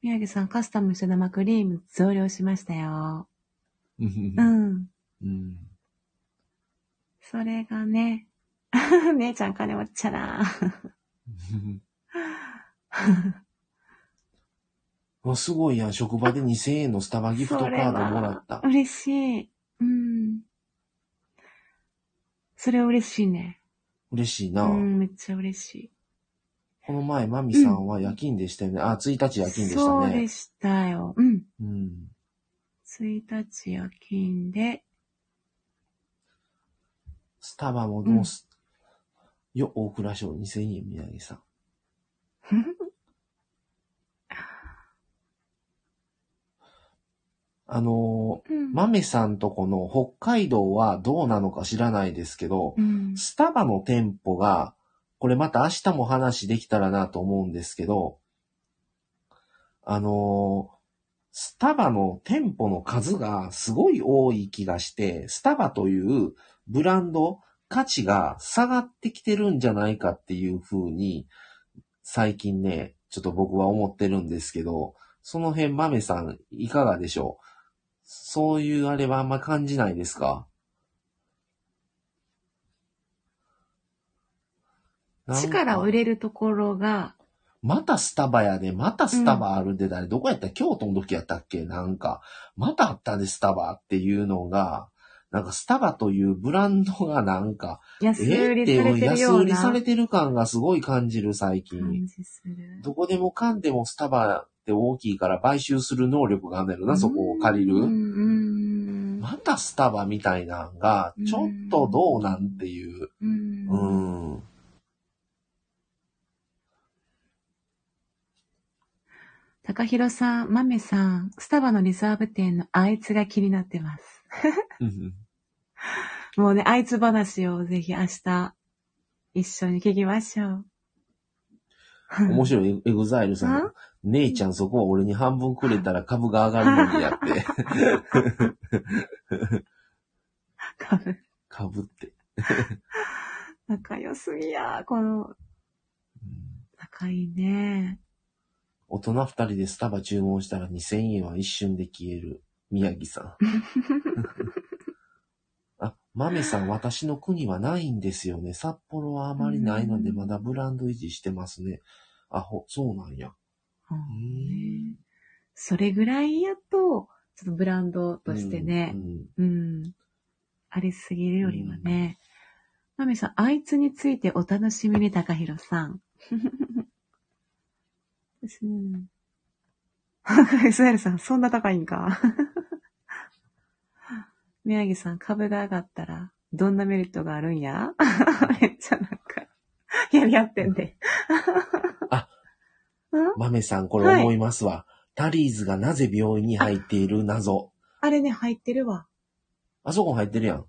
[SPEAKER 3] 宮城さん、カスタムした生クリーム増量しましたよ。
[SPEAKER 2] う。
[SPEAKER 3] うんん。
[SPEAKER 2] うん。
[SPEAKER 3] それがね、[LAUGHS] 姉ちゃん金持ちちゃな。[LAUGHS]
[SPEAKER 2] あすごいやん。職場で2000円のスタバギフトカードもらった。
[SPEAKER 3] 嬉しい。うん。それ嬉しいね。
[SPEAKER 2] 嬉しいうな。
[SPEAKER 3] ん、めっちゃ嬉しい。
[SPEAKER 2] この前、マミさんは夜勤でしたよね。あ、1日夜勤でしたね。
[SPEAKER 3] そうでしたよ。うん。
[SPEAKER 2] うん。
[SPEAKER 3] 1日夜勤で、
[SPEAKER 2] スタバもどうす、よ、大倉賞2000円、宮城さん。あのー、
[SPEAKER 3] うん。
[SPEAKER 2] マメさんとこの北海道はどうなのか知らないですけど、
[SPEAKER 3] うん。
[SPEAKER 2] スタバの店舗が、これまた明日も話できたらなと思うんですけど、あのースタバの店舗の数がすごい多い気がして、スタバというブランド、価値が下がってきてるんじゃないかっていう風に、最近ね、ちょっと僕は思ってるんですけど、その辺、マメさん、いかがでしょう？そういうあれはあんま感じないですか？
[SPEAKER 3] 力を入れるところが、
[SPEAKER 2] またスタバやで、またスタバあるで、誰、どこやった？京都の時やったっけ？なんか、またあったで、スタバっていうのが、なんかスタバというブランドがなんか、
[SPEAKER 3] 安
[SPEAKER 2] え
[SPEAKER 3] 売りされてる
[SPEAKER 2] 安
[SPEAKER 3] ような。
[SPEAKER 2] 売りされてる感がすごい感じる最近。どこでもかんでもスタバって大きいから買収する能力があるんな、そこを借りる。またスタバみたいなんが、ちょっとどうなんっていう。
[SPEAKER 3] うん
[SPEAKER 2] うん。
[SPEAKER 3] 高弘さん、豆さん、スタバのリザーブ店のあいつが気になってます。
[SPEAKER 2] うん
[SPEAKER 3] もうね、あいつ話をぜひ明日、一緒に聞きましょう。
[SPEAKER 2] 面白い、エグザイルさん
[SPEAKER 3] あ。
[SPEAKER 2] 姉ちゃんそこは俺に半分くれたら株が上がるのにやって。
[SPEAKER 3] 株
[SPEAKER 2] 株って。[LAUGHS]
[SPEAKER 3] 仲良すぎや、この、
[SPEAKER 2] うん
[SPEAKER 3] 仲いいね。
[SPEAKER 2] 大人二人でスタバ注文したら2000円は一瞬で消える。宮城さん。[LAUGHS] あ、豆さん、私の国はないんですよね。札幌はあまりないので、
[SPEAKER 3] うん
[SPEAKER 2] まだブランド維持してますね。あ、ほ、そうなんや。
[SPEAKER 3] それぐらいやと、ちょっとブランドとしてね
[SPEAKER 2] う、ん
[SPEAKER 3] うん、ありすぎるよりはね。マミさん、あいつについてお楽しみに、高弘さん。うん。イスラエルさん、そんな高いんか？[LAUGHS] 宮城さん、株が上がったら、どんなメリットがあるんや？[LAUGHS] めっちゃなんか、やり合ってんで。
[SPEAKER 2] あ [LAUGHS]
[SPEAKER 3] うん？
[SPEAKER 2] 豆さん、これ思いますわ。タリーズがなぜ病院に入っている謎。
[SPEAKER 3] あれね、入ってるわ。
[SPEAKER 2] あそこも入ってるやん。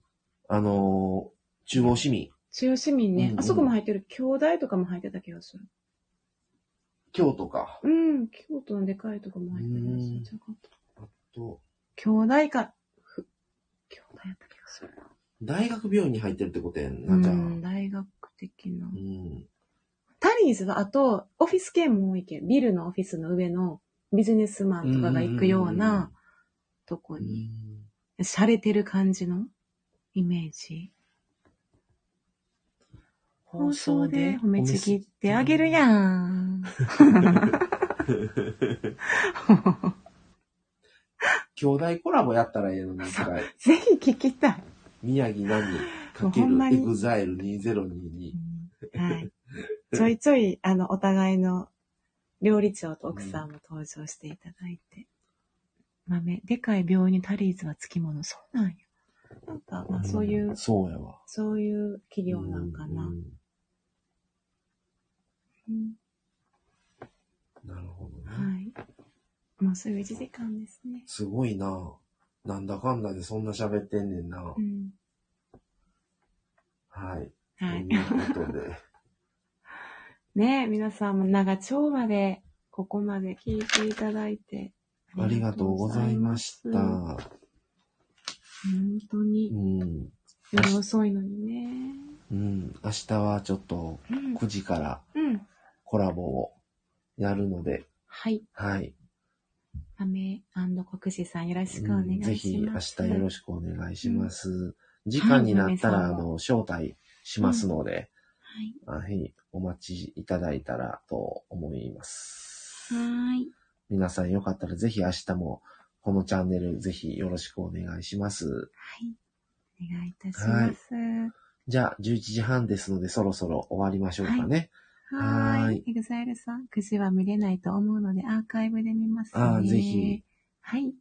[SPEAKER 2] あのー中央市民。
[SPEAKER 3] 中央市民ね、
[SPEAKER 2] うんうん
[SPEAKER 3] あそこも入ってる。兄弟とかも入ってた気がする。
[SPEAKER 2] 京都か。
[SPEAKER 3] うん、京都のでかいとこも入ってる
[SPEAKER 2] うん
[SPEAKER 3] し、ちゃうかった
[SPEAKER 2] あと、
[SPEAKER 3] 兄弟か、ふ兄弟やった気がするな。
[SPEAKER 2] 大学病院に入ってるってことやんな、じゃあ。
[SPEAKER 3] うん、大学的な
[SPEAKER 2] う。ん。
[SPEAKER 3] タリーズは、あと、オフィス系も多いけん。ビルのオフィスの上のビジネスマンとかが行くようなとこ
[SPEAKER 2] ろ
[SPEAKER 3] に、
[SPEAKER 2] ん
[SPEAKER 3] 洒落てる感じのイメージ。放送で褒めちぎってあげるやん。
[SPEAKER 2] 兄弟コラボやったらええのに、一回。
[SPEAKER 3] ぜひ聞きたい。
[SPEAKER 2] 宮城何かけるエグザイル2022。
[SPEAKER 3] はい。ちょいちょい、あの、お互いの料理長と奥さんも登場していただいて。豆、でかい病院にタリーズはつきもの。そうなんや。なんか、まあそういう、
[SPEAKER 2] んそうやわ。
[SPEAKER 3] そういう企業なんかな。
[SPEAKER 2] うん
[SPEAKER 3] うん
[SPEAKER 2] なるほどね。
[SPEAKER 3] はい。もうすぐ1時間ですね。
[SPEAKER 2] すごいな。なんだかんだでそんな喋ってんねんな
[SPEAKER 3] う。ん。
[SPEAKER 2] はい。
[SPEAKER 3] はい。
[SPEAKER 2] ということで。[LAUGHS]
[SPEAKER 3] ね皆さんも長丁場で、ここまで聞いていただいて。
[SPEAKER 2] ありがとうございました。
[SPEAKER 3] 本当
[SPEAKER 2] う
[SPEAKER 3] に、
[SPEAKER 2] ん。
[SPEAKER 3] 夜遅いのにね。
[SPEAKER 2] うん。明日はちょっと
[SPEAKER 3] うん。
[SPEAKER 2] 9時から
[SPEAKER 3] うん。
[SPEAKER 2] コラボをやるので、
[SPEAKER 3] はい。
[SPEAKER 2] はい。
[SPEAKER 3] 雨国士さんよろしくお願いします。
[SPEAKER 2] うんぜひ明日よろしくお願いします。時間になったら、
[SPEAKER 3] はい
[SPEAKER 2] あの、招待しますので、
[SPEAKER 3] はい。
[SPEAKER 2] はい、お待ちいただいたらと思います。
[SPEAKER 3] はーい。
[SPEAKER 2] 皆さんよかったらぜひ明日もこのチャンネルぜひよろしくお願いします。
[SPEAKER 3] はい。お願いいたします。
[SPEAKER 2] じゃあ11時半ですのでそろそろ終わりましょうかね。
[SPEAKER 3] は
[SPEAKER 2] い。
[SPEAKER 3] エグザイルさん、9時は見れないと思うのでアーカイブで見ますね。
[SPEAKER 2] あーぜひ。
[SPEAKER 3] はい。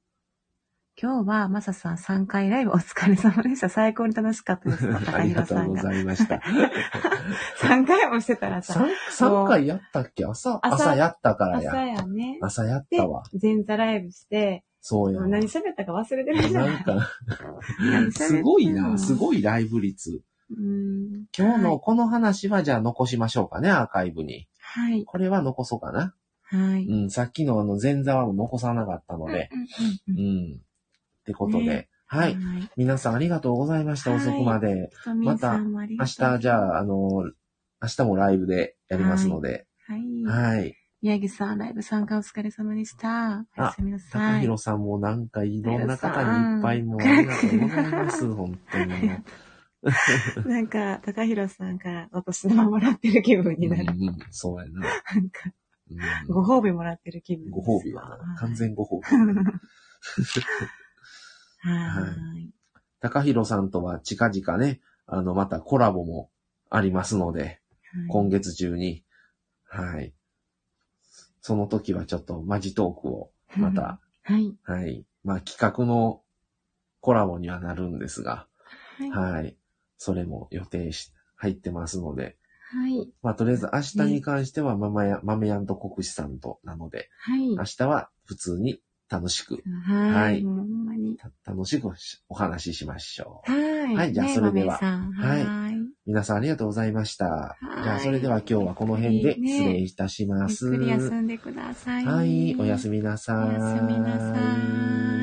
[SPEAKER 3] 今日は、マサさん3回ライブお疲れ様でした。最高に楽しかったです。[LAUGHS] 高
[SPEAKER 2] ありがとうご。ざいました。
[SPEAKER 3] 3回もしてたらさ、
[SPEAKER 2] 3, 3回やったっけ？朝
[SPEAKER 3] 朝
[SPEAKER 2] 朝やったから
[SPEAKER 3] 朝
[SPEAKER 2] や。
[SPEAKER 3] やね。
[SPEAKER 2] 朝やっ
[SPEAKER 3] で
[SPEAKER 2] たわ。、
[SPEAKER 3] 前座ライブして、
[SPEAKER 2] そうや。
[SPEAKER 3] 何喋ったか忘れてるじゃな
[SPEAKER 2] ないんか、すごいな、すごいライブ率。
[SPEAKER 3] うん。
[SPEAKER 2] 今日
[SPEAKER 3] はい
[SPEAKER 2] のこの話はじゃあ残しましょうかね、アーカイブに。
[SPEAKER 3] はい。
[SPEAKER 2] これは残そうかな。
[SPEAKER 3] はい。
[SPEAKER 2] うん、さっきのあの前座は残さなかったので。
[SPEAKER 3] うんうんうん
[SPEAKER 2] うん。ってことで、
[SPEAKER 3] ね
[SPEAKER 2] はい。
[SPEAKER 3] はい。
[SPEAKER 2] 皆さんありがとうございました、
[SPEAKER 3] はい
[SPEAKER 2] 遅くまで。
[SPEAKER 3] ひとみんさんもあり
[SPEAKER 2] 明日、じゃあ、あの、明日もライブでやりますので。
[SPEAKER 3] はい。
[SPEAKER 2] はい。
[SPEAKER 3] 宮城さん、ライブ参加お疲れ様でした。おやすみなさい。
[SPEAKER 2] 高弘さんもなんかいろんな方にいっぱいもうありがとうございます、本当に。[LAUGHS] [LAUGHS]
[SPEAKER 3] なんか、高弘さんからお年玉もらってる気分になる。
[SPEAKER 2] うんうん、そうやな。
[SPEAKER 3] なんか、
[SPEAKER 2] うん
[SPEAKER 3] ご褒美もらってる気分
[SPEAKER 2] ご褒美はな。完全ご褒美。[LAUGHS]
[SPEAKER 3] はーい。
[SPEAKER 2] 高弘さんとは近々ね、あの、またコラボもありますので、今月中に。はい。その時はちょっとマジトークをまた、
[SPEAKER 3] はい。
[SPEAKER 2] はい。まあ企画のコラボにはなるんですが、
[SPEAKER 3] はい。は
[SPEAKER 2] はい。それも予定し、入ってますので、
[SPEAKER 3] い。
[SPEAKER 2] まあとりあえず明日に関してはママや、マメヤンと国士さんとなので、
[SPEAKER 3] はい
[SPEAKER 2] 明。日は普通に楽しく、
[SPEAKER 3] は。
[SPEAKER 2] はいい
[SPEAKER 3] ほんまに。
[SPEAKER 2] た楽しくお話ししましょう。
[SPEAKER 3] はい。
[SPEAKER 2] はいじゃあ
[SPEAKER 3] ね
[SPEAKER 2] それでははい
[SPEAKER 3] はい。
[SPEAKER 2] 皆さんありがとうございました。
[SPEAKER 3] はい
[SPEAKER 2] じゃあそれでは今日はこの辺で失礼いたします。
[SPEAKER 3] ゆっくり休んでください。
[SPEAKER 2] はい、おやすみなさい。
[SPEAKER 3] おやすみなさい